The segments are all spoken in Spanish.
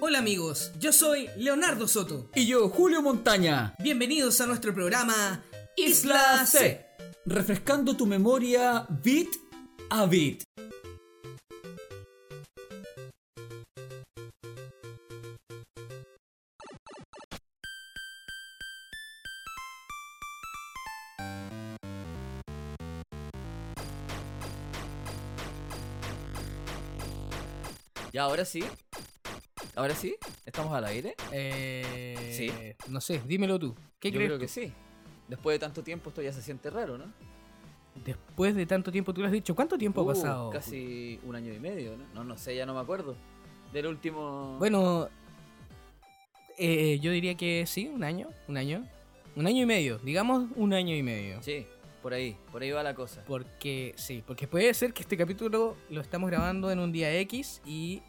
Hola amigos, yo soy Leonardo Soto. Y yo, Julio Montaña. Bienvenidos a nuestro programa Isla C. Refrescando tu memoria bit a bit. Ya, ahora sí. Ahora sí. ¿Estamos al aire? Eh, Sí. No sé, dímelo tú. ¿Qué Yo crees? creo que sí. Después de tanto tiempo esto ya se siente raro, ¿no? Después de tanto tiempo, tú lo has dicho. ¿Cuánto tiempo Uh, ha pasado? Casi un año y medio, ¿no? No, no sé, ya no me acuerdo. Del último... Bueno, eh, yo diría que sí, un año, un año. Un año y medio, digamos un año y medio. Sí, por ahí. Por ahí va la cosa. Porque, sí, porque puede ser que este capítulo lo estamos grabando en un día X y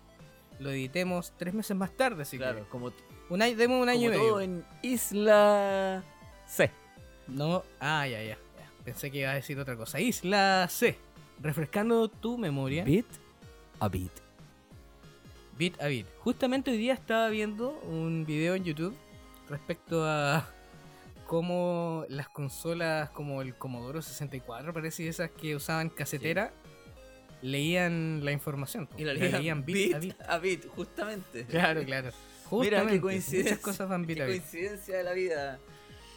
lo editemos tres meses más tarde, así claro, que como, un año, demos un año como y medio. todo en Isla C. No, ah, ya, ya, ya. Pensé que iba a decir otra cosa. Isla C. Refrescando tu memoria. Bit a bit. Bit a bit. Justamente hoy día estaba viendo un video en YouTube respecto a cómo las consolas como el Commodore 64, parece, y esas que usaban casetera, leían la información. po. Y la leían bit, a bit. a bit, justamente. Claro, claro. Mira, qué coincidencia. Muchas cosas van bit Qué a bit. coincidencia de la vida.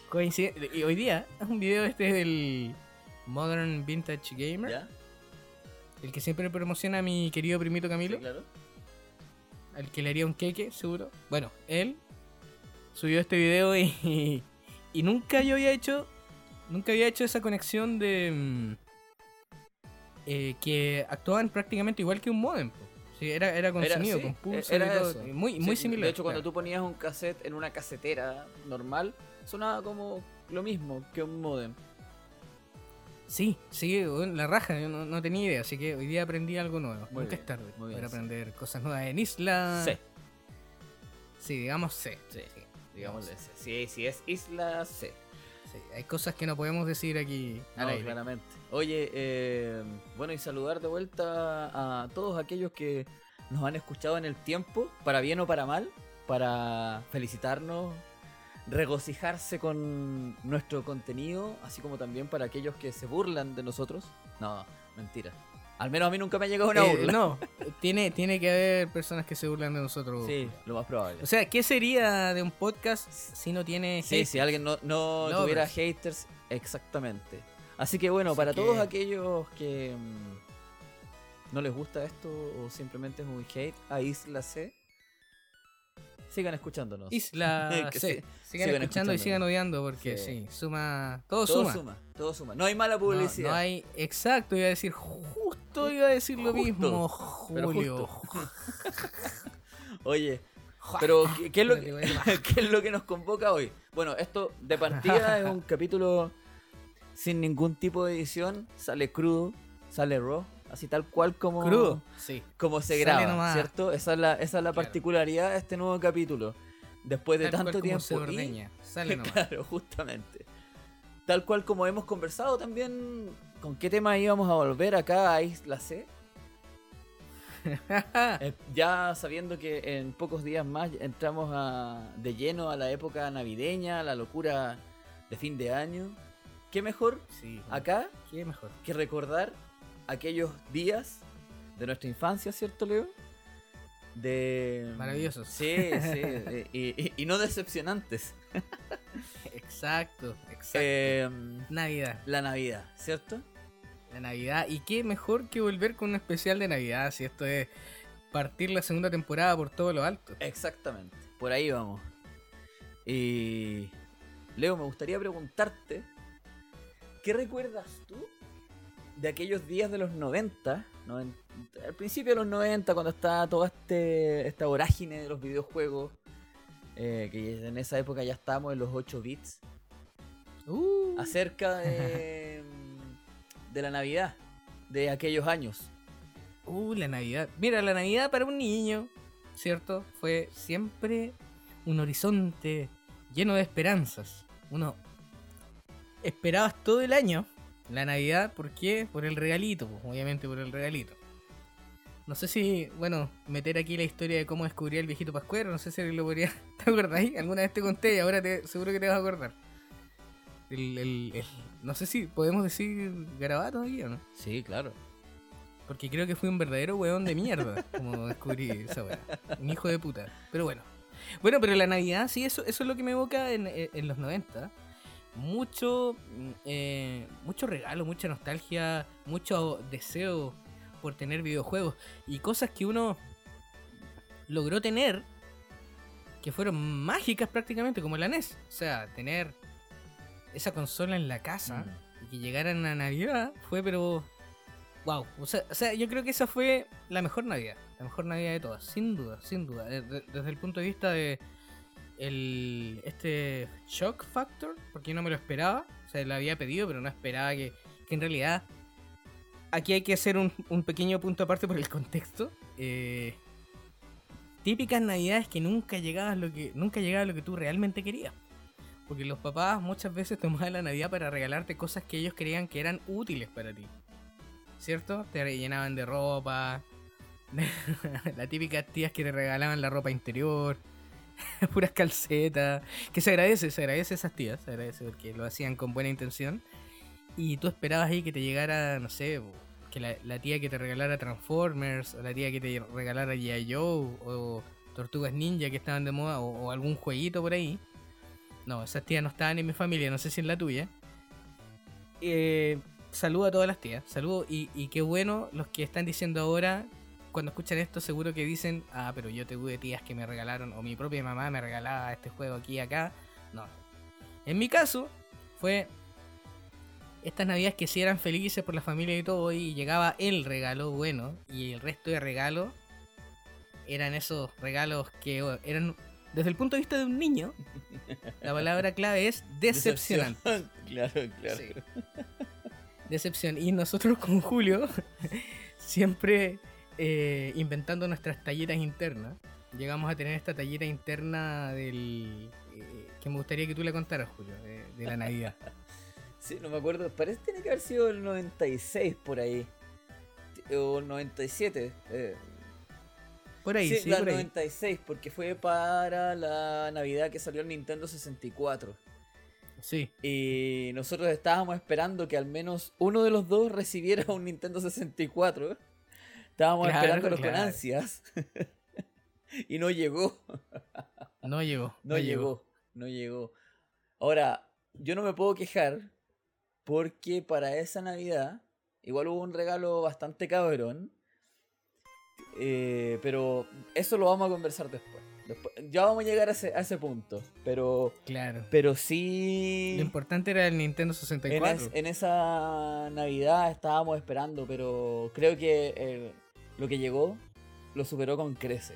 Coincide- Y hoy día es un video este del Modern Vintage Gamer, ¿Ya? el que siempre promociona a mi querido primito Camilo. Sí, claro. al que le haría un queque, seguro. Bueno, él subió este video y, y, nunca yo había hecho, nunca había hecho esa conexión de mm, eh, que actuaban prácticamente igual que un modem. Sí, era, era con Era- sí, con pulso era y todo. eso. Muy, muy Sí, similar. De hecho, cuando tú ponías un cassette en una casetera normal, sonaba como lo mismo que un modem. Sí, sí, la raja, yo no, no tenía idea, así que hoy día aprendí algo nuevo. Muy Nunca bien, es tarde muy bien, para sí. aprender cosas nuevas en Isla. C. Sí, digamos C. Sí, digámosle C. Sí, sí, es Isla C. Sí, hay cosas que no podemos decir aquí No, claramente. Oye, eh, bueno, y saludar de vuelta a todos aquellos que nos han escuchado en el tiempo, para bien o para mal, para felicitarnos, regocijarse con nuestro contenido, así como también para aquellos que se burlan de nosotros. No, mentira. Al menos a mí nunca me ha llegado una Eh, burla. no, tiene, tiene que haber personas que se burlan de nosotros. Sí, lo más probable. O sea, ¿qué sería de un podcast si no tiene Sí, hate? si alguien no, no tuviera haters, exactamente. Así que bueno, Así para que- todos aquellos que mm, no les gusta esto o simplemente es un hate a Isla C, sigan escuchándonos. Isla sí, Sigan, sigan escuchando y sigan odiando porque Sí. sí, suma. Todo, todo suma. suma. todo suma. No hay mala publicidad. no hay. Exacto, iba a decir. Justo iba a decir lo Justo, mismo, Julio. Oye, pero ¿qué, qué es lo que, ¿qué es lo que nos convoca hoy? Bueno, esto de partida es un capítulo sin ningún tipo de edición, sale crudo, sale raw, así tal cual como Crudo. Sí. como se Sale graba, nomás. ¿cierto? Esa es la, esa es la Claro. particularidad de este nuevo capítulo. Después de Tal cual tanto como tiempo. se y- ordeña. Sale nomás. claro, justamente. Tal cual como hemos conversado también, ¿con qué tema íbamos a volver acá a Isla C? Eh, ya sabiendo que en pocos días más entramos a- de lleno a la época navideña, a la locura de fin de año. ¿Qué mejor sí. acá ¿Qué mejor? que recordar aquellos días de nuestra infancia, ¿cierto, Leo? De... Maravillosos. Sí, sí, y, y- y no decepcionantes. Exacto, exacto. Eh, Navidad. la Navidad, ¿cierto? La Navidad. Y qué mejor que volver con un especial de Navidad, si esto es partir la segunda temporada por todo lo alto. Exactamente, por ahí vamos. Y... Leo, me gustaría preguntarte, ¿qué recuerdas tú de aquellos días de los 90? noven- al principio de los 90, cuando estaba toda este, esta vorágine de los videojuegos, eh, que en esa época ya estábamos en los 8 bits, Uh, acerca de, de la Navidad de aquellos años. uh, la Navidad. Mira, la Navidad para un niño, ¿cierto? Fue siempre un horizonte lleno de esperanzas. Uno esperabas todo el año la Navidad, ¿por qué? Por el regalito, pues, obviamente por el regalito. no sé si, bueno, meter aquí la historia de cómo descubrí el viejito Pascuero, no sé si lo podría. ¿Te acuerdas ahí? Alguna vez te conté y ahora te, seguro que te vas a acordar. El, el- el- no sé si podemos decir garabato aquí o no. Sí, claro. Porque creo que fui un verdadero weón de mierda. Como descubrí esa weá. Un hijo de puta. Pero bueno. Bueno, pero la Navidad, sí, eso, eso es lo que me evoca en, los 90. Mucho, mm, eh, mucho regalo, mucha nostalgia, mucho deseo por tener videojuegos. Y cosas que uno logró tener que fueron mágicas prácticamente, como la NES. O sea, tener esa consola en la casa y que llegaran a Navidad fue, pero. Wow. O sea, o sea, yo creo que esa fue la mejor Navidad. La mejor Navidad de todas. Sin duda, sin duda. De- Desde el punto de vista de. El, este shock factor, porque no me lo esperaba. O sea, lo había pedido, pero no esperaba que, que en realidad. Aquí hay que hacer un, un pequeño punto aparte por el contexto. Eh, típicas navidades que nunca llegabas lo que nunca llegaba lo que tú realmente querías. Porque los papás muchas veces tomaban la Navidad para regalarte cosas que ellos creían que eran útiles para ti. ¿Cierto? Te rellenaban de ropa. Las típicas tías que te regalaban la ropa interior. Puras calcetas. Que se agradece, se agradece a esas tías. Se agradece porque lo hacían con buena intención. Y tú esperabas ahí que te llegara, no sé, que la, tía que te regalara Transformers, o la tía que te regalara G.I. Joe, o Tortugas Ninja que estaban de moda, o, algún jueguito por ahí. No, esas tías no estaban en mi familia, no sé si en la tuya. Eh, saludo a todas las tías, saludo y qué bueno los que están diciendo ahora, cuando escuchan esto seguro que dicen, ah, pero yo tuve tías que me regalaron, o mi propia mamá me regalaba este juego aquí y acá. No. En mi caso, fue estas navidades que sí eran felices por la familia y todo, y llegaba el regalo bueno, y el resto de regalos eran esos regalos que eran, desde el punto de vista de un niño, la palabra clave es decepcionante. claro, claro. Sí. Decepción. Y nosotros con Julio, siempre eh, inventando nuestras talleras internas, llegamos a tener esta tallera interna del... eh, que me gustaría que tú le contaras, Julio, de, de la Navidad. Sí, no me acuerdo. Parece que tiene que haber sido el 96 por ahí. O el 97. eh. Por ahí, sí, sí, la por ahí. 96, porque fue para la Navidad que salió el Nintendo 64. Sí, Y nosotros estábamos esperando que al menos uno de los dos recibiera un Nintendo 64. Estábamos Claro, esperándolo con claro. ansias. y no llegó. no llegó. No, llegó. No llegó. Ahora, yo no me puedo quejar porque para esa Navidad igual hubo un regalo bastante cabrón. Eh, pero eso lo vamos a conversar después. Después- ya vamos a llegar a ese, a ese punto. Pero, Claro. pero sí... Lo importante era el Nintendo En, 64. es- en esa Navidad estábamos esperando, pero creo que eh, lo que llegó lo superó con crece.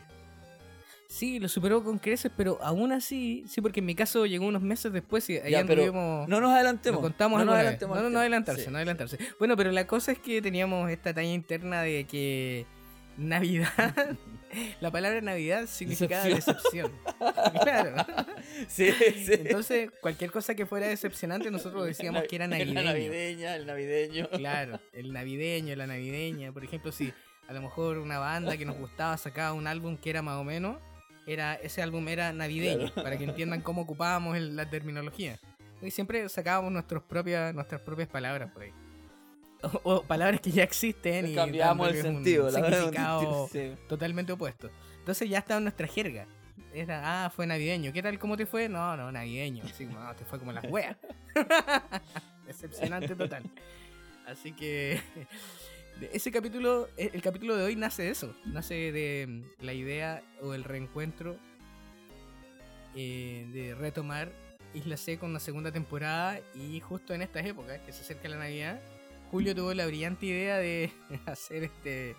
Sí, lo superó con creces, pero aún así, sí, porque en mi caso llegó unos meses después y ahí Ya, pero anduvimos... No nos adelantemos. Lo contamos no nos adelantemos No, no, adelantarse, Sí, no adelantarse. Bueno, pero la cosa es que teníamos esta talla interna de que Navidad, la palabra Navidad significaba decepción. claro. Sí, sí. Entonces, cualquier cosa que fuera decepcionante, nosotros decíamos que era La navideño. navideña, el navideño. Claro, el navideño, la navideña. Por ejemplo, si a lo mejor una banda que nos gustaba sacaba un álbum que era más o menos, era ese álbum era navideño, para que entiendan cómo ocupábamos el- la terminología. Y siempre sacábamos nuestros propias, nuestras propias palabras por ahí. O, o palabras que ya existen y Cambiamos el dándoles un sentido, la verdad, significado sentido, sí. totalmente opuesto. Entonces ya estaba en nuestra jerga. Era, ah, fue navideño. ¿Qué tal? ¿Cómo te fue? No, no, navideño. Así, no, te fue como las weas. Decepcionante total. Así que ese capítulo, e- el capítulo de hoy nace de eso. Nace de mm, la idea o el reencuentro eh, de retomar Isla C con una segunda temporada y justo en estas épocas que se acerca la Navidad, Julio tuvo la brillante idea de hacer este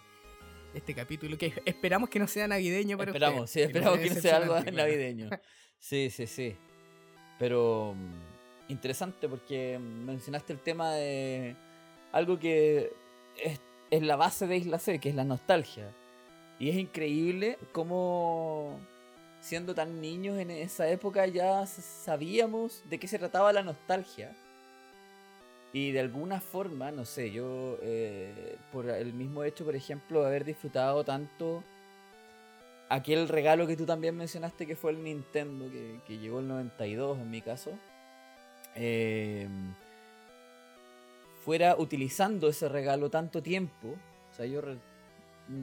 este capítulo que esperamos que no sea navideño para Esperamos, ustedes, sí, esperamos que sea no sea algo navideño. Sí, sí, sí. Pero mm, interesante porque mencionaste el tema de algo que es, es la base de Isla C, que es la nostalgia. Y es increíble cómo, siendo tan niños en esa época, ya sabíamos de qué se trataba la nostalgia. Y de alguna forma, no sé, yo eh, por el mismo hecho, por ejemplo, de haber disfrutado tanto aquel regalo que tú también mencionaste que fue el Nintendo, que, que llegó el 92 en mi caso, eh, fuera utilizando ese regalo tanto tiempo. O sea, yo re-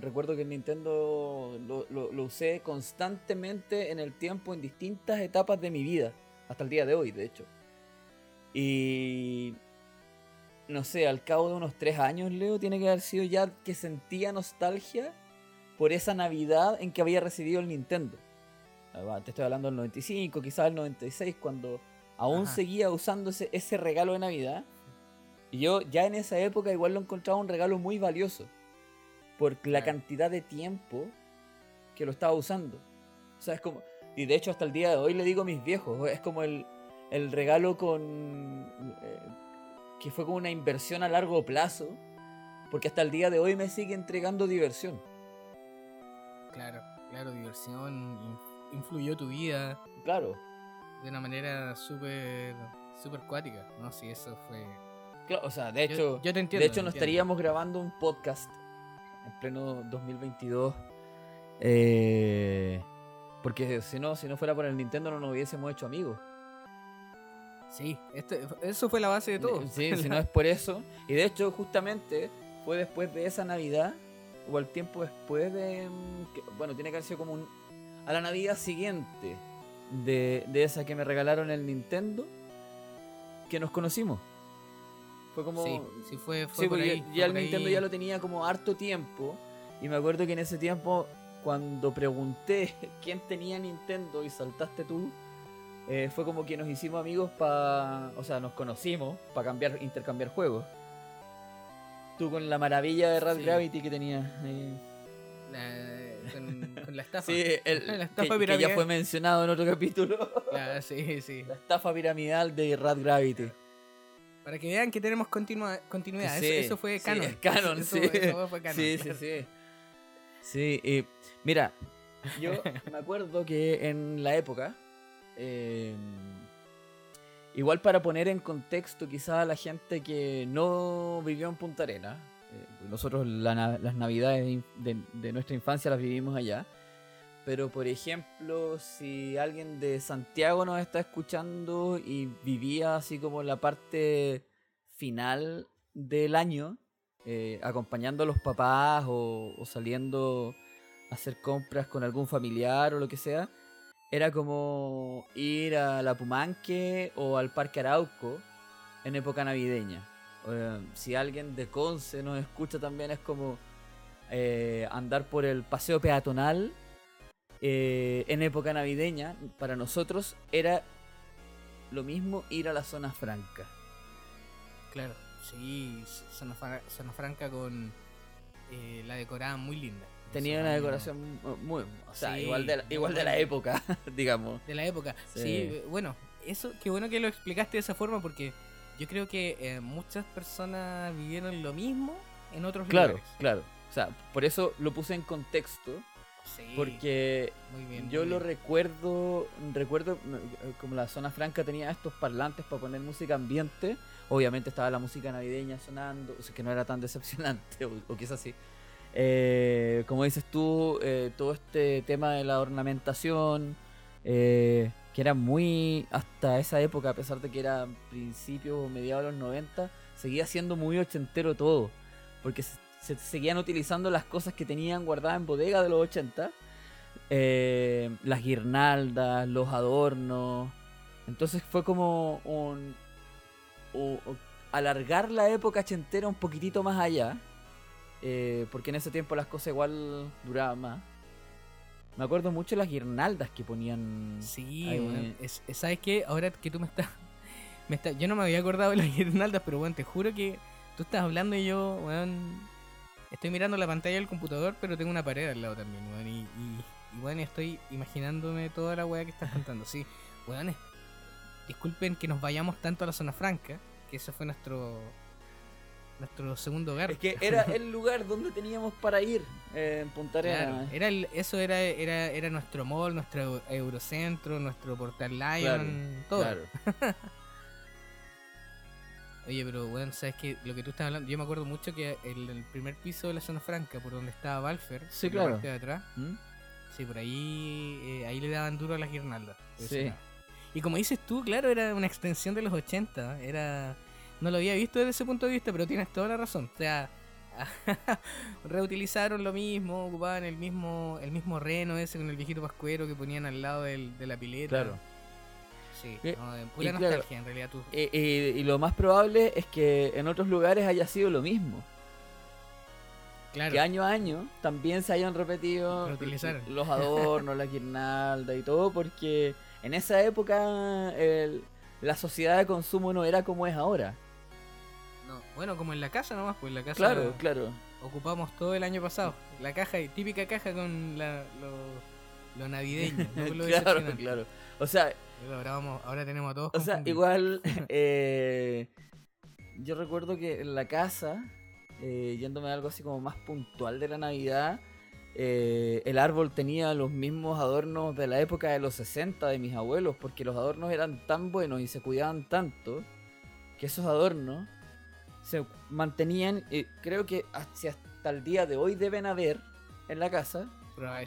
recuerdo que el Nintendo lo, lo- lo usé constantemente en el tiempo, en distintas etapas de mi vida, hasta el día de hoy, de hecho. Y no sé, al cabo de unos tres años, Leo, tiene que haber sido ya que sentía nostalgia por esa Navidad en que había recibido el Nintendo. Ah, Te estoy hablando del 95, quizás el 96, cuando aún Ajá. seguía usando ese, ese regalo de Navidad. Y yo ya en esa época igual lo encontraba un regalo muy valioso. Por la cantidad de tiempo que lo estaba usando. O sea, es como... Y de hecho hasta el día de hoy le digo a mis viejos, es como el, el regalo con... eh, que fue como una inversión a largo plazo. Porque hasta el día de hoy me sigue entregando diversión. Claro, claro, diversión, in- influyó tu vida Claro. de una manera súper, súper cuática, ¿no? Sí, eso fue... Claro, o sea, de hecho, yo te entiendo, de hecho no estaríamos grabando un podcast en pleno 2022. eh, porque si no, si no fuera por el Nintendo no nos hubiésemos hecho amigos. Sí, este, eso fue la base de todo. Sí, si no es por eso. Y de hecho, justamente fue después de esa Navidad, o al tiempo después de. mm, que- bueno, tiene que haber sido como un. A la Navidad siguiente de, de esa que me regalaron el Nintendo, que nos conocimos. Fue como. Sí, sí, fue, fue Sí, por ahí. ya, fue ya el por ahí. Nintendo ya lo tenía como harto tiempo. Y me acuerdo que en ese tiempo, cuando pregunté quién tenía Nintendo y saltaste tú, eh, fue como que nos hicimos amigos para. O sea, nos conocimos para cambiar, intercambiar juegos. Tú con la maravilla de Rad Sí. Gravity que tenías. La- con, con la estafa. Sí, el, La que, estafa que ya piramidal. fue mencionado en otro capítulo. Claro, sí, sí. la estafa piramidal de Rad Gravity. Para que vean que tenemos continua- continuidad. Sí, eso, eso fue sí, canon. es canon, Eso- sí. eso fue canon, Sí, sí, claro. sí. Sí, mira, yo me acuerdo que en la época, eh, igual para poner en contexto quizás a la gente que no vivió en Punta Arena, eh, nosotros la las navidades de nuestra infancia las vivimos allá, pero por ejemplo, si alguien de Santiago nos está escuchando y vivía así como la parte final del año, eh, acompañando a los papás o, o saliendo a hacer compras con algún familiar o lo que sea, era como ir a la Pumanque o al Parque Arauco en época navideña. Eh, si alguien de Conce nos escucha también es como eh, andar por el paseo peatonal eh, en época navideña. Para nosotros era lo mismo ir a la zona franca. Claro, sí, Zona, Zona Franca con eh, la decorada muy linda. Tenía una decoración mu- muy, o sea, Sí, igual de la, igual de la época, digamos. De la época. Sí. Sí. eh, bueno, eso, qué bueno que lo explicaste de esa forma porque yo creo que eh, muchas personas vivieron lo mismo en otros Claro, lugares. claro. O sea, por eso lo puse en contexto, Sí, porque muy bien. yo muy lo bien. recuerdo, recuerdo eh, como la zona franca tenía estos parlantes para poner música ambiente. Obviamente estaba la música navideña sonando, o sea, que no era tan decepcionante, o, o quizás sí. Eh, como dices tú, eh, todo este tema de la ornamentación, eh, que era muy, hasta esa época, a pesar de que era principios o mediados de los 90, seguía siendo muy ochentero todo, porque se, se seguían utilizando las cosas que tenían guardadas en bodega de los 80, eh, las guirnaldas, los adornos, entonces fue como un... alargar la época ochentera un poquitito más allá, eh, porque en ese tiempo las cosas igual duraban más. Me acuerdo mucho de las guirnaldas que ponían. Sí, ahí. es- es- ¿sabes qué? Ahora que tú me estás, me estás... Yo no me había acordado de las guirnaldas, pero bueno, te juro que tú estás hablando y yo, weón, estoy mirando la pantalla del computador, pero tengo una pared al lado también, weón, y, y, y, weón, estoy imaginándome toda la weá que estás contando. Sí, weón, disculpen que nos vayamos tanto a la zona franca, que ese fue nuestro nuestro segundo hogar. Es que era el lugar donde teníamos para ir eh, en Punta Arenas. Claro, era el, eso era, era, era nuestro mall, nuestro Eurocentro, nuestro Portal Lion, todo. Claro. Oye, pero bueno, sabes que lo que tú estás hablando, yo me acuerdo mucho que el, el primer piso de la zona franca, por donde estaba Valfer, Sí, la claro. parte de atrás, ¿Mm? sí, por ahí, eh, ahí le daban duro a las guirnaldas. Sí. Y como dices tú, claro, era una extensión de los 80, era, no lo había visto desde ese punto de vista, pero tienes toda la razón. O sea, reutilizaron lo mismo, ocupaban el mismo, el mismo reno ese con el viejito pascuero que ponían al lado del- de la pileta. Claro. Sí, Eh, no, de pura claro, nostalgia en realidad tú. Eh, eh, y lo más probable es que en otros lugares haya sido lo mismo. Claro. Que año a año también se hayan repetido los adornos, la guirnalda y todo, porque en esa época el- la sociedad de consumo no era como es ahora. No, bueno, como en la casa nomás, pues en la casa Claro, claro. ocupamos todo el año pasado. La caja, típica caja con la, lo, lo navideño, no lo claro, claro. O sea, Ahora, vamos, ahora tenemos a todos O sea, igual eh, yo recuerdo que en la casa, eh, yéndome a algo así como más puntual de la Navidad, eh, el árbol tenía los mismos adornos de la época de los 60 de mis abuelos, porque los adornos eran tan buenos y se cuidaban tanto que esos adornos se mantenían, eh, creo que hacia hasta el día de hoy deben haber en la casa,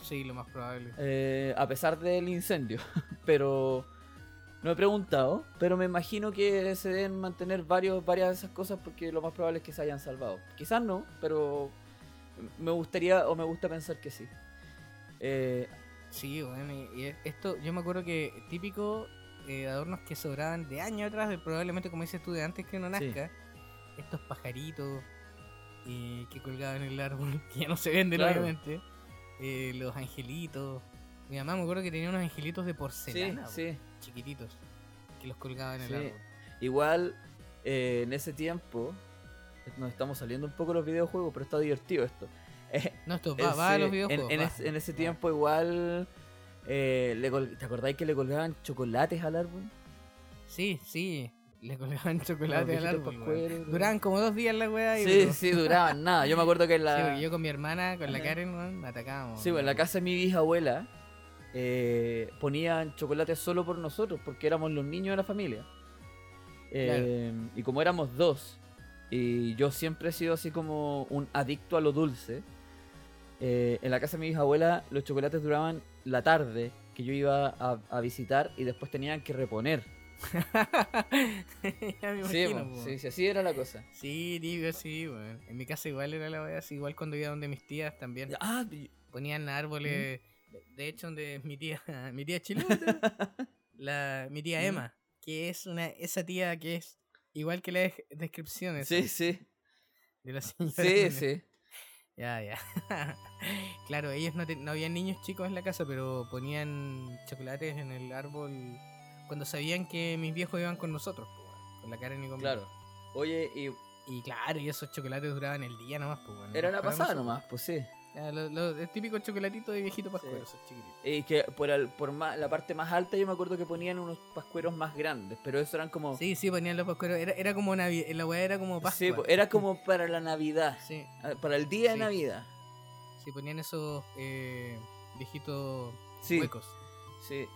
sí, lo más probable. eh, a pesar del incendio. pero no he preguntado, pero me imagino que se deben mantener varios, varias de esas cosas porque lo más probable es que se hayan salvado. Quizás no, pero me gustaría o me gusta pensar que sí. Eh, Sí, bueno, y, esto, yo me acuerdo que típico eh, adornos que sobraban de años atrás, probablemente como dices tú, de antes que uno Sí. nazca, estos pajaritos eh, que colgaban en el árbol, que ya no se venden Claro. obviamente, eh, los angelitos. Mi mamá me acuerdo que tenía unos angelitos de sí, porcelana, po, sí. Chiquititos, que los colgaban en el árbol. Igual eh, en ese tiempo nos estamos saliendo un poco los videojuegos, pero está divertido esto. Eh, No, esto va, va a los en- videojuegos. En, va. ese, en ese Va. tiempo igual... eh, le col- ¿Te acordáis que le colgaban chocolates al árbol? Sí, sí, le colgaban chocolate al árbol. weón. pascueros, Duraban como dos días la weá y Sí, pero- sí, duraban nada. Yo me acuerdo que en la... yo con mi hermana, con la. Karen, weón, atacábamos. Sí, pues en la casa de mi bisabuela eh, ponían chocolate solo por nosotros, porque éramos los niños de la familia. Eh, Y como éramos dos, y yo siempre he sido así como un adicto a lo dulce, eh, en la casa de mi bisabuela los chocolates duraban la tarde que yo iba a, a visitar y después tenían que reponer. ya me Sí, imagino, sí, sí, así era la cosa. Sí, tío, sí, weón. En mi casa igual era la así, igual cuando iba donde mis tías también. Ah, Ponían árboles, de- hecho donde mi tía, mi tía Chilota, la, mi tía ¿Mm? Emma, que es una, esa tía que es igual que las descripciones sí, sí, de sí, sí. Ya, ya. claro, ellos no, te- no habían niños chicos en la casa, pero ponían chocolates en el árbol cuando sabían que mis viejos iban con nosotros, con la Karen y conmigo. Claro. Oye, y Y claro, y esos chocolates duraban el día nomás, pues, era la para pasada nomás, pues sí. Ya, lo- lo- el típico chocolatito de viejito pascuero. Y que por, el- por más, la parte más alta yo me acuerdo que ponían unos pascueros más grandes, pero eso eran como... Sí, sí, ponían los pascueros. Era, era como Navi la weá era como Pascua. Sí, era como para la Navidad, Sí, ah, para el día Sí. de Navidad. sí, ponían esos eh, viejitos Sí, huecos. sí.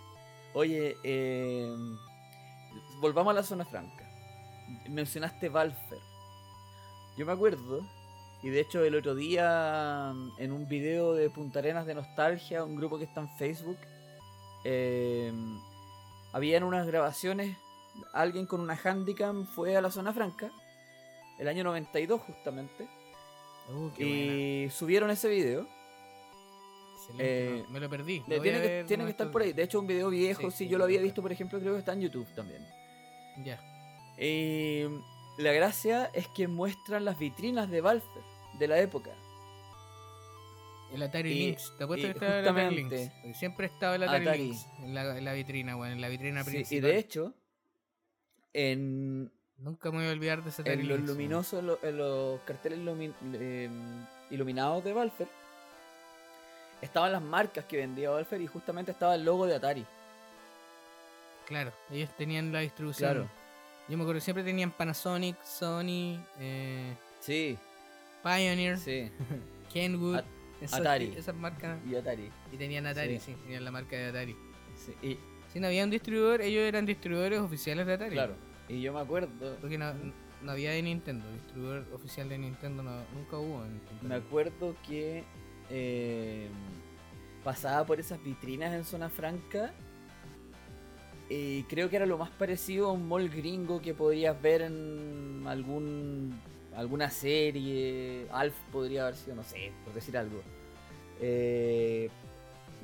Oye, eh, volvamos a la zona franca. Mencionaste Valfer. Yo me acuerdo, y de hecho el otro día en un video de Punta Arenas de Nostalgia, un grupo que está en Facebook, eh, habían unas grabaciones, alguien con una Handicam fue a la zona franca, el año 92 justamente, Uh, buena. y subieron ese video. Eh, me lo perdí. Lo tiene que, estar por ahí. De hecho, un video viejo, Sí, yo lo había visto, por ejemplo, creo que está en YouTube también. Ya. Y la gracia es que muestran las vitrinas de Valfer de la época. El Atari Y- Lynx. Te apuesto que estaba el Atari Lynx. Siempre estaba el Atari, Atari. Lynx en la, en la vitrina, weón. En la vitrina Sí, principal. y de hecho, en, Nunca me voy a olvidar de ese Atari en los Lynx, luminosos, en lo- en los carteles eh, iluminados de Valfer, estaban las marcas que vendía Valfer y justamente estaba el logo de Atari. Claro, ellos tenían la distribución. Claro. Yo me acuerdo siempre tenían Panasonic, Sony, eh, Sí, Pioneer, sí. Kenwood, At- esas, Atari. esas marcas. Y Atari. Y tenían Atari, Sí. sí. tenían la marca de Atari. Sí, y, Si no había un distribuidor, ellos eran distribuidores oficiales de Atari. claro. Y yo me acuerdo. Porque no, no había de Nintendo, distribuidor oficial de Nintendo no- nunca hubo. En Punta Me acuerdo que eh, pasaba por esas vitrinas en Zona Franca y creo que era lo más parecido a un mall gringo que podrías ver en algún alguna serie. Alf podría haber sido, no sé, por decir algo. Eh,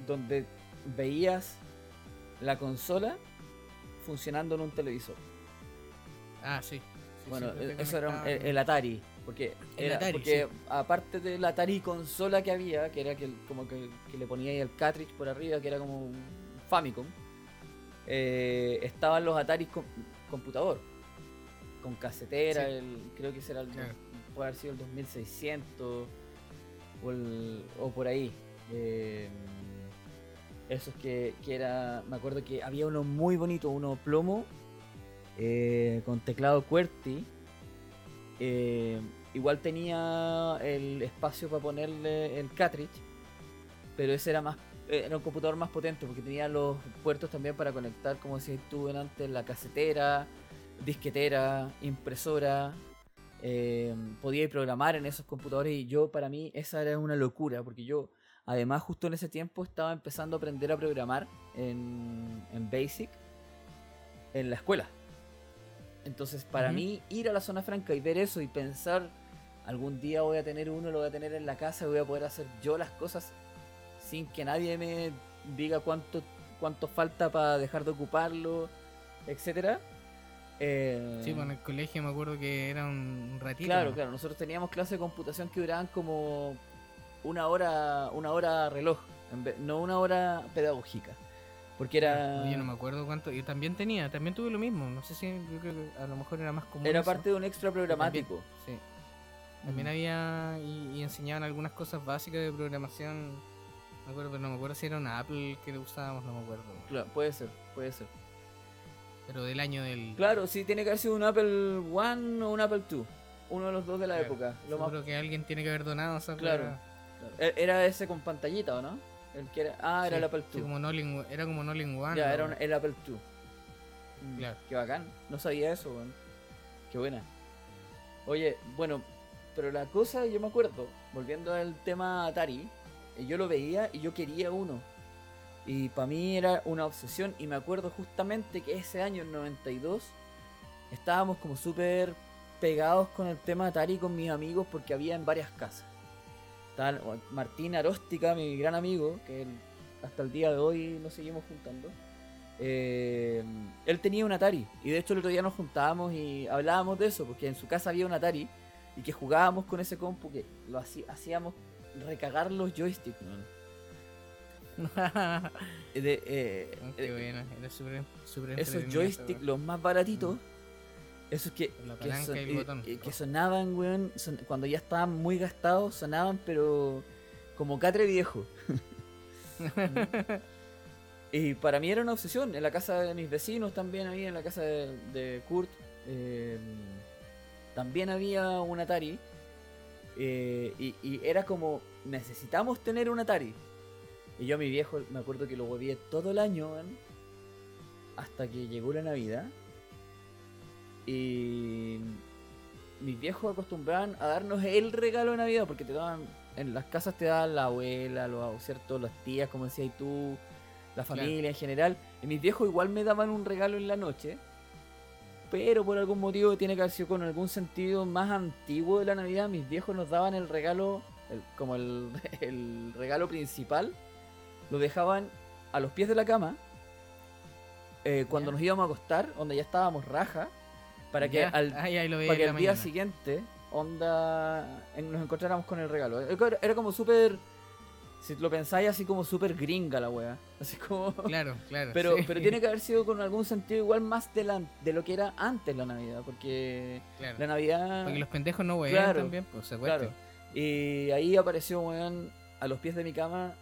donde veías la consola funcionando en un televisor. Ah, sí. sí, Bueno, eso era un- el, el Atari. Porque, El era, Atari, porque sí. aparte del Atari consola que había, que era que, como que, que le ponía ahí el cartridge por arriba, que era como un Famicom, eh, estaban los Atari con computador. Con casetera, Sí. el, creo que ese era el, Claro. puede haber sido el 2600 o, el- o por ahí. Eh, esos que, que era, me acuerdo que había uno muy bonito, uno plomo, eh, con teclado QWERTY. Eh, igual tenía el espacio para ponerle el cartridge, pero ese era más eh, era un computador más potente porque tenía los puertos también para conectar, como decías tú antes, la casetera, disquetera, impresora. eh, podía ir programar en esos computadores y yo para mí esa era una locura porque yo además justo en ese tiempo estaba empezando a aprender a programar en, en Basic en la escuela. Entonces, para Ujú. mí, ir a la zona franca y ver eso y pensar, algún día voy a tener uno, lo voy a tener en la casa y voy a poder hacer yo las cosas sin que nadie me diga cuánto, cuánto falta para dejar de ocuparlo, etcétera. Eh, Sí, pues en el colegio me acuerdo que era un ratito. Claro, ¿no? claro. Nosotros teníamos clases de computación que duraban como una hora, una hora reloj, en vez- no una hora pedagógica. Porque era, Yo no me acuerdo cuánto. Yo también tenía, también tuve lo mismo. No sé si yo creo que a lo mejor era más común. era eso. parte de un extra programático. Sí. También Mm. había. Y, y enseñaban algunas cosas básicas de programación. Me acuerdo, pero no me acuerdo si era una Apple que usábamos, no me acuerdo. Claro, puede ser, puede ser. Pero del año del. Claro, sí, tiene que haber sido un Apple One o un Apple II. Uno de los dos de la Claro, época. Lo más- Seguro que alguien tiene que haber donado esa Claro. E- Era ese con pantallita, ¿o no? El que era... Ah, era Sí, el Apple sí, II. como un all-in- era como all-in one. ya, ¿no? era un- el Apple II. Mm, Claro. Qué bacán. No sabía eso, weón. Qué buena. Oye, bueno, pero la cosa, yo me acuerdo, volviendo al tema Atari, eh, yo lo veía y yo quería uno. Y para mí era una obsesión. Y me acuerdo justamente que ese año, el 92, estábamos como súper pegados con el tema Atari con mis amigos porque había en varias casas. El- Martín Aróstica, mi gran amigo, que hasta el día de hoy nos seguimos juntando. Eh, él tenía un Atari y de hecho el otro día nos juntábamos y hablábamos de eso porque en su casa había un Atari y que jugábamos con ese compu que lo hacía- hacíamos recagar los joysticks. De, eh, Oh, Qué eh, bueno, era súper súper esos joysticks, los más baratitos, esos que, que, son- y que sonaban, weón, son- cuando ya estaban muy gastados, sonaban, pero como catre viejo. Y para mí era una obsesión. En la casa de mis vecinos también había, en la casa de, de Kurt, eh, también había un Atari. eh, y, y era como, necesitamos tener un Atari. Y yo a mi viejo me acuerdo que lo huevié todo el año, weón, hasta que llegó la Navidad. Y mis viejos acostumbraban a darnos el regalo de Navidad, porque te daban, en las casas te daban la abuela, los, ¿cierto? las tías, como decías tú, la Claro. familia en general. Y mis viejos igual me daban un regalo en la noche. Pero por algún motivo tiene que haber sido con algún sentido más antiguo de la Navidad. Mis viejos nos daban el regalo, el- como el, el regalo principal. Lo dejaban a los pies de la cama. eh, cuando nos íbamos a acostar, donde ya estábamos raja. Para que al, para que día siguiente, onda, en- nos encontráramos con el regalo. Era era como súper, si lo pensáis, así como súper gringa la wea. Así como... Claro, claro. Pero, sí. pero tiene que haber sido con algún sentido igual más de, la, de lo que era antes la Navidad, porque Claro. la Navidad... Para que los pendejos no wean Claro, también, pues se Claro. Y ahí apareció, weón, a los pies de mi cama,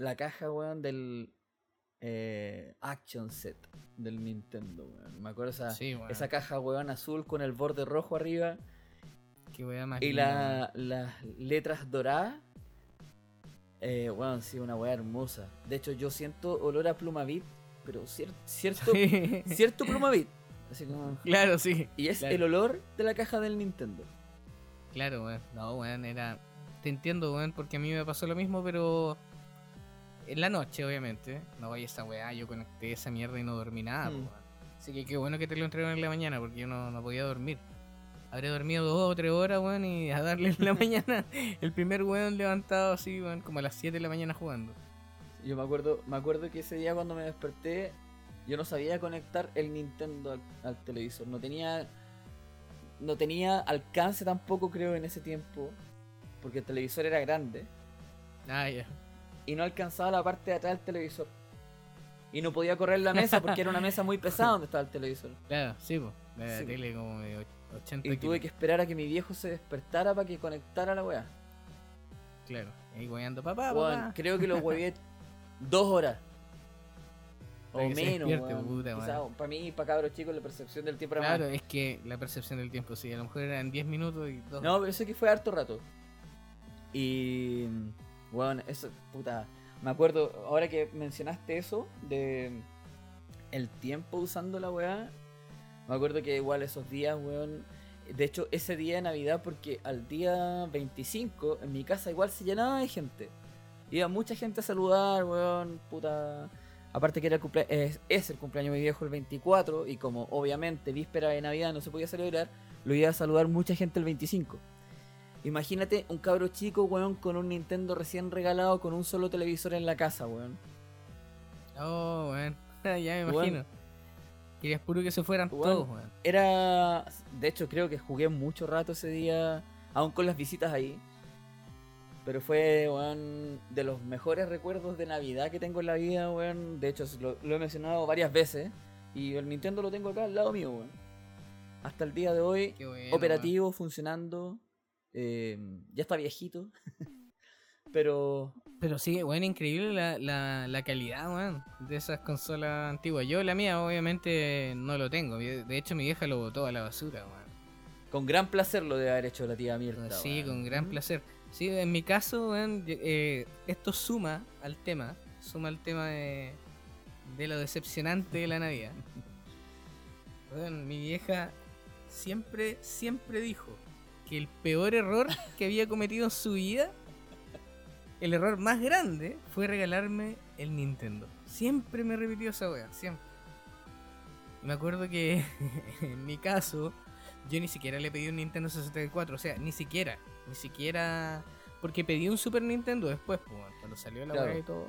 la caja, weón, del eh, Action Set del Nintendo, weón. Me acuerdo esa, Sí, weón. esa caja, weón, azul con el borde rojo arriba Qué más y la, las letras doradas. Eh, weón, sí, una weá hermosa. De hecho, yo siento olor a Plumavit, pero cier- cierto, weón. cierto Plumavit. Así como... Claro, sí. Y es Claro. el olor de la caja del Nintendo. Claro, weón. No, weón, era. Te entiendo, weón, porque a mí me pasó lo mismo, pero. En la noche, obviamente. No vaya esa weá, yo conecté esa mierda y no dormí nada, Mm. Así que qué bueno que te lo entregaron en la mañana, porque yo no, no podía dormir. Habré dormido dos o tres horas, weón, y a darle en la mañana el primer weón levantado así, weón, como a las 7 de la mañana jugando. Yo me acuerdo, me acuerdo que ese día cuando me desperté, yo no sabía conectar el Nintendo al, al televisor. No tenía. No tenía alcance tampoco, creo, en ese tiempo. Porque el televisor era grande. Ah, ya. Y no alcanzaba la parte de atrás del televisor. Y no podía correr la mesa porque era una mesa muy pesada donde estaba el televisor. Claro, sí, pues. La Sí, tele como och- 80 Y tuve kilos. que esperar a que mi viejo se despertara para que conectara la weá. Claro. Ahí weando, papá, papá. creo que lo huevé dos horas. O menos, weón. puta, Quizá, para mí, para cabros chicos, la percepción del tiempo era Claro, es que la percepción del tiempo, sí, a lo mejor eran 10 minutos y dos. No, pero sé que fue harto rato. Y. Bueno, eso, puta. Me acuerdo, ahora que mencionaste eso, de. El tiempo usando la weá. Me acuerdo que igual esos días, weón. De hecho, ese día de Navidad, porque al día 25, en mi casa igual se llenaba de gente. Iba mucha gente a saludar, weón, puta. Aparte que era el cumplea- es, es el cumpleaños de mi viejo el 24, y como obviamente víspera de Navidad no se podía celebrar, lo iba a saludar mucha gente el 25. Imagínate un cabro chico, weón, con un Nintendo recién regalado con un solo televisor en la casa, weón. Oh, weón. ya me Weón. imagino. Querías puro que se fueran Weón. todos, weón. Era. De hecho, creo que jugué mucho rato ese día, aún con las visitas ahí. Pero fue, weón, de los mejores recuerdos de Navidad que tengo en la vida, weón. De hecho, lo, lo he mencionado varias veces. Y el Nintendo lo tengo acá al lado mío, weón. Hasta el día de hoy, bueno, operativo, funcionando. Eh, ya está viejito. Pero. Pero sí, weón, increíble la, la, la calidad, weón, de esas consolas antiguas. Yo la mía, obviamente, no lo tengo. De hecho, mi vieja lo botó a la basura, weón. con gran placer lo debe haber hecho la tía Mirta. Sí, con gran placer. Sí, en mi caso, eh, esto suma al tema, suma al tema de, de lo decepcionante de la Navidad. Mi vieja siempre, siempre dijo que el peor error que había cometido en su vida, el error más grande, fue regalarme el Nintendo. Siempre me repitió esa wea, siempre. Me acuerdo que en mi caso, yo ni siquiera le pedí un Nintendo 64, o sea, ni siquiera, ni siquiera, porque pedí un Super Nintendo después, pues, cuando salió la Claro. y todo.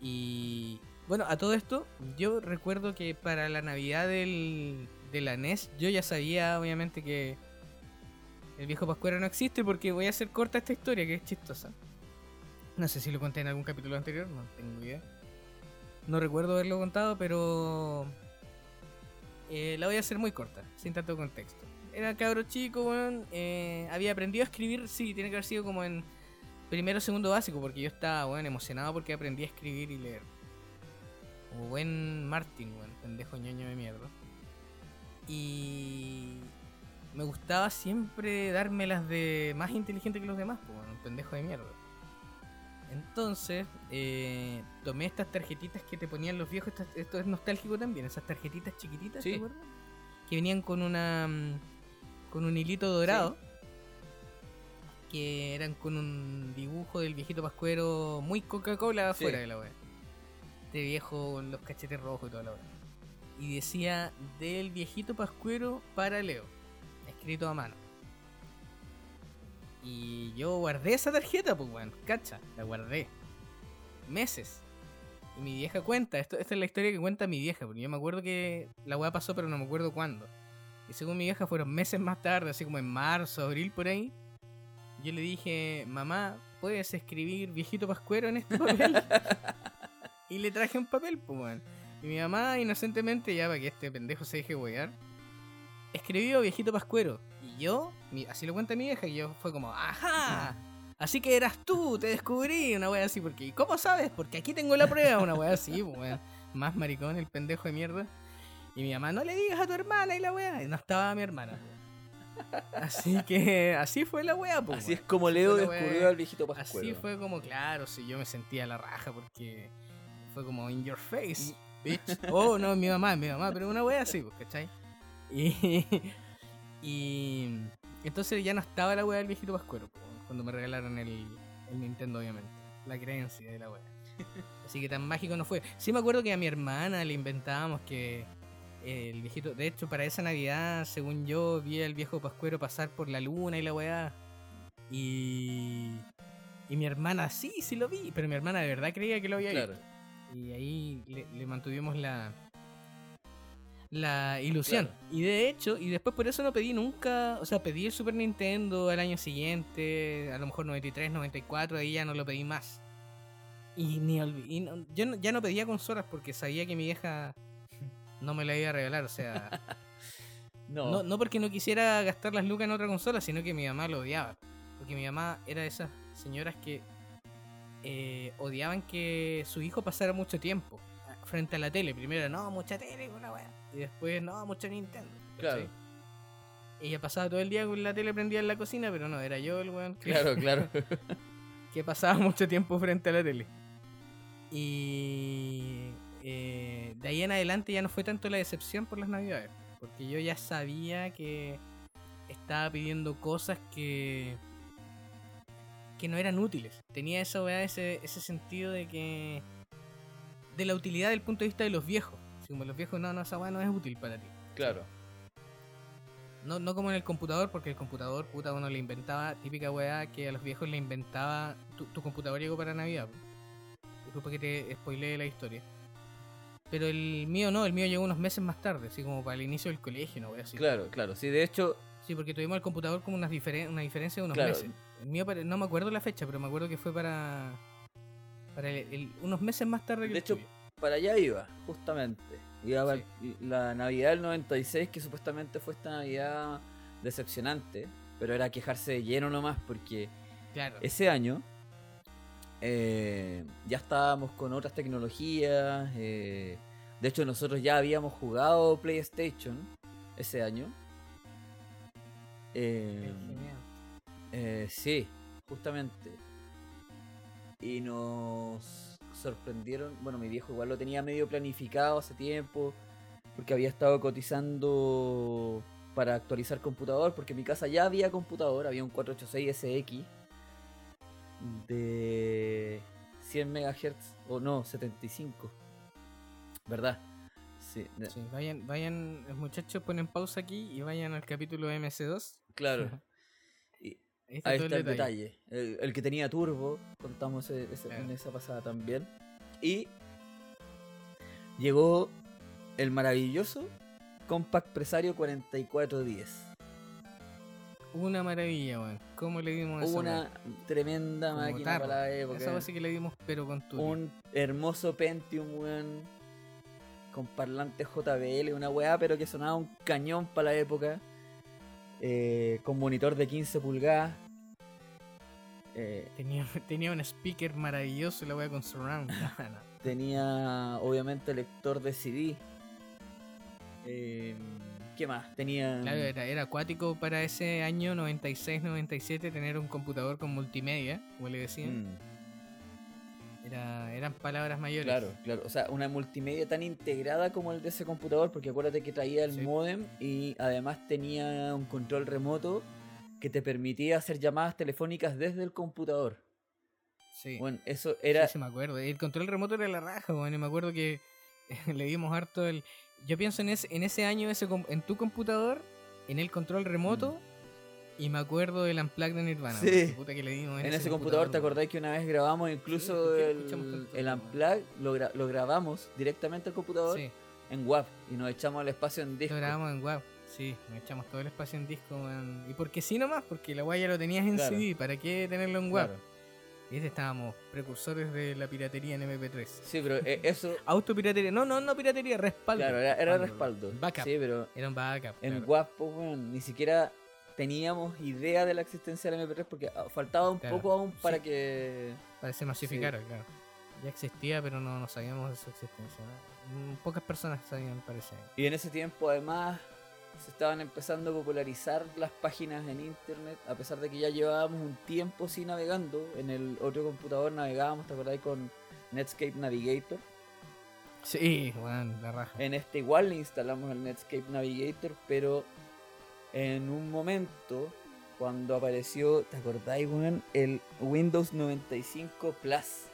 Y bueno, a todo esto, yo recuerdo que para la Navidad del, de la NES, yo ya sabía, obviamente, que el viejo Pascuero no existe, porque voy a hacer corta esta historia, que es chistosa. No sé si lo conté en algún capítulo anterior, no tengo idea. No recuerdo haberlo contado, pero eh, la voy a hacer muy corta, sin tanto contexto. Era cabro chico, weón. eh, había aprendido a escribir, sí, tiene que haber sido como en primero segundo básico, porque yo estaba, weón, emocionado porque aprendí a escribir y leer. Como buen Martin, weón, pendejo ñoño de mierda. Y me gustaba siempre darme las de más inteligente que los demás, pues, un pendejo de mierda. Entonces, eh, tomé estas tarjetitas que te ponían los viejos, esto es nostálgico también, esas tarjetitas chiquititas, Sí. ¿te acuerdas? Que venían con una mm, con un hilito dorado. Que eran con un dibujo del viejito pascuero muy Coca-Cola Sí. afuera de la wea. Este viejo con los cachetes rojos y toda la wea. Y decía del viejito pascuero para Leo. Escrito a mano. Y yo guardé esa tarjeta, pues, weón. Cacha, la guardé. Meses. Y mi vieja cuenta, esto, esta es la historia que cuenta mi vieja, porque yo me acuerdo que la weá pasó, pero no me acuerdo cuándo. Y según mi vieja fueron meses más tarde, así como en marzo, abril, por ahí. Yo le dije, mamá, ¿puedes escribir viejito pascuero en este papel? y le traje un papel, pues, weón. Y mi mamá, inocentemente, ya para que este pendejo se deje wear, escribió viejito pascuero. Y yo, mi- así lo cuenta mi vieja, y yo fue como, ¡ajá! Así que eras tú, te descubrí, una wea así, porque ¿y ¿cómo sabes? Porque aquí tengo la prueba, una wea así, pues, weón. Más maricón el pendejo de mierda. Y mi mamá, no le digas a tu hermana y la wea. Y no estaba mi hermana. Así que así fue la wea, pues. Así es como Leo descubrió wea. al viejito Pascuero. Así fue como, claro, si yo me sentía la raja porque fue como in your face. bitch. Oh, no, mi mamá, mi mamá, pero una wea así, pues, ¿cachai? Y, y entonces ya no estaba la wea del viejito Pascuero, cuando me regalaron el, el Nintendo, obviamente. La creencia de la wea. Así que tan mágico no fue. Sí me acuerdo que a mi hermana le inventábamos que el viejito... De hecho, para esa Navidad, según yo, vi al viejo Pascuero pasar por la luna y la weá. Y... Y mi hermana, sí, sí lo vi. Pero mi hermana de verdad creía que lo había Claro. visto. Y ahí le, le mantuvimos la... La ilusión. Claro. Y de hecho, y después por eso no pedí nunca... O sea, pedí el Super Nintendo al año siguiente. A lo mejor 93, 94. Ahí ya no lo pedí más. Y ni y no- yo no- ya no pedía consolas porque sabía que mi vieja no me la iba a regalar. O sea, No, no, no porque no quisiera gastar las lucas en otra consola, sino que mi mamá lo odiaba. Porque mi mamá era de esas señoras que eh, odiaban que su hijo pasara mucho tiempo frente a la tele. Primero, no, mucha tele, una wea. Y después, no, mucho Nintendo. Claro. Ella pasaba todo el día con la tele prendida en la cocina, pero no, era yo el weón que, Claro, claro. que pasaba mucho tiempo frente a la tele. Y eh, de ahí en adelante ya no fue tanto la decepción por las navidades, porque yo ya sabía que estaba pidiendo cosas que que no eran útiles. Tenía esa ese, ese sentido de que de la utilidad del punto de vista de los viejos. Así como los viejos, no, no, esa weá no es útil para ti. claro. No, no como en el computador, porque el computador, puta, uno le inventaba, típica weá que a los viejos le inventaba. Tu, tu computador llegó para Navidad. Disculpa que te spoileé la historia. Pero el mío no, el mío llegó unos meses más tarde, así como para el inicio del colegio, no voy a decir. Claro, claro. Sí, de hecho, Sí, porque tuvimos el computador como unas diferen- una diferencia de unos Claro. meses. El mío no me acuerdo la fecha, pero me acuerdo que fue para. para el- el- unos meses más tarde que De el hecho, tuyo. Para allá iba, justamente. Iba Sí. la Navidad del 96, que supuestamente fue esta Navidad decepcionante, pero era quejarse de lleno nomás, porque Claro. ese año eh, ya estábamos con otras tecnologías. eh, de hecho, nosotros ya habíamos jugado PlayStation ese año. Eh, eh, sí, justamente. Y nos sorprendieron. Bueno, mi viejo igual lo tenía medio planificado hace tiempo. Porque había estado cotizando para actualizar computador. Porque en mi casa ya había computador. Había un 486SX de 100 MHz. O no, 75. ¿Verdad? Sí, Sí, vayan, vayan, muchachos ponen pausa aquí y vayan al capítulo MC2. claro. Ahí está Ahí todo está el detalle. detalle. El, el que tenía turbo, contamos ese- Claro. en esa pasada también. Y llegó el maravilloso Compact Presario 4410. Una maravilla, weón. ¿Cómo le dimos a Una tremenda Como máquina tarro. para la época. Esa weá sí que le dimos, pero con tu. Un hermoso Pentium, weón. Con parlante JBL, una weá, pero que sonaba un cañón para la época. Eh, con monitor de 15 pulgadas. Eh, Tenía, tenía un speaker maravilloso, la weá con surround. Tenía obviamente lector de CD. Eh, ¿Qué más? Tenía. Claro, era, era acuático para ese año 96-97 tener un computador con multimedia, como le decían. Mm, Era, eran palabras mayores. claro, claro. O sea, una multimedia tan integrada como el de ese computador, porque acuérdate que traía el Sí. modem y además tenía un control remoto que te permitía hacer llamadas telefónicas desde el computador. Sí. Bueno, eso era. sí me acuerdo. El control remoto era la raja. Y me acuerdo que le dimos harto el. Yo pienso en ese, en ese año ese, en tu computador, en el control remoto, y me acuerdo del Unplugged de Nirvana. Sí. weón. Puta que le dimos En ese computador, ¿te acordás que una vez grabamos incluso ¿por qué no el, el Unplugged? Lo, gra- lo grabamos directamente al computador Sí, en WAV y nos echamos al espacio en disco. lo grabamos en WAV. Sí, nos echamos todo el espacio en disco, weón. Y porque sí nomás, porque la weá ya lo tenías en Claro. CD, ¿para qué tenerlo en WAV? Claro. Y este estábamos precursores de la piratería en MP3. Sí, pero eh, eso, Autopiratería, no, no, no piratería, respaldo. claro, era, era respaldo. Backup. Sí, pero Era un backup. en claro. WAV, pues, bueno, ni siquiera teníamos idea de la existencia del MP3 porque ah, faltaba un Claro. poco aún para Sí. que... Para que se masificara, claro. Ya existía, pero no, no sabíamos de su existencia. ¿no? Mm, Pocas personas sabían, parece. Y en ese tiempo además se estaban empezando a popularizar las páginas en internet, a pesar de que ya llevábamos un tiempo sí navegando. En el otro computador navegábamos, ¿te acordás? Con Netscape Navigator. Sí, weón, la raja. En este igual le instalamos el Netscape Navigator, pero en un momento, cuando apareció, ¿te acordáis, weón? El Windows 95 Plus.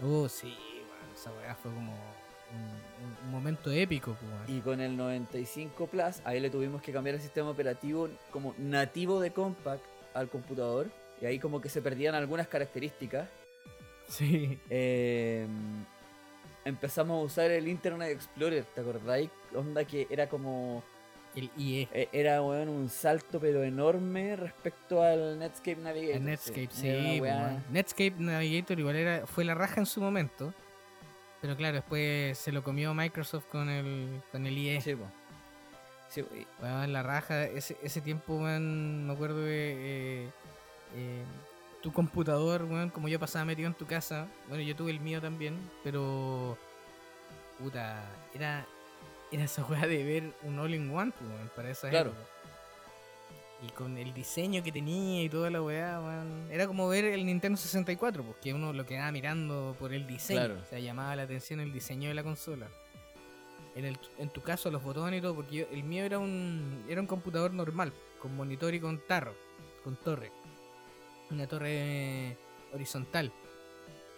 Oh, sí, weón, esa weá fue como un, momento épico, pues, weón. Y con el 95 Plus, ahí le tuvimos que cambiar el sistema operativo como nativo de Compact al computador. Y ahí como que se perdían algunas características. Sí. Eh, empezamos a usar el Internet Explorer, ¿te acordáis? Onda que era como... El IE. eh, Era weón, un salto pero enorme respecto al Netscape Navigator. El Netscape, sí. Weón. Netscape Navigator igual era, fue la raja en su momento. Pero claro, después se lo comió Microsoft con el, con el IE. Sí, Weón, la raja, ese, ese tiempo, weón, me acuerdo de eh, eh, tu computador, weón, como yo pasaba metido en tu casa. Bueno, yo tuve el mío también, pero. Puta, era. Era esa weá de ver un all-in-one, pues, weón, para esa Claro. época. Y con el diseño que tenía y toda la weá, weón. Era como ver el Nintendo 64, porque uno lo quedaba mirando por el diseño. Claro. O sea, llamaba la atención el diseño de la consola. En, el, en tu caso, los botones y todo, porque yo- el mío era un, era un computador normal, con monitor y con tarro, con torre. Una torre horizontal.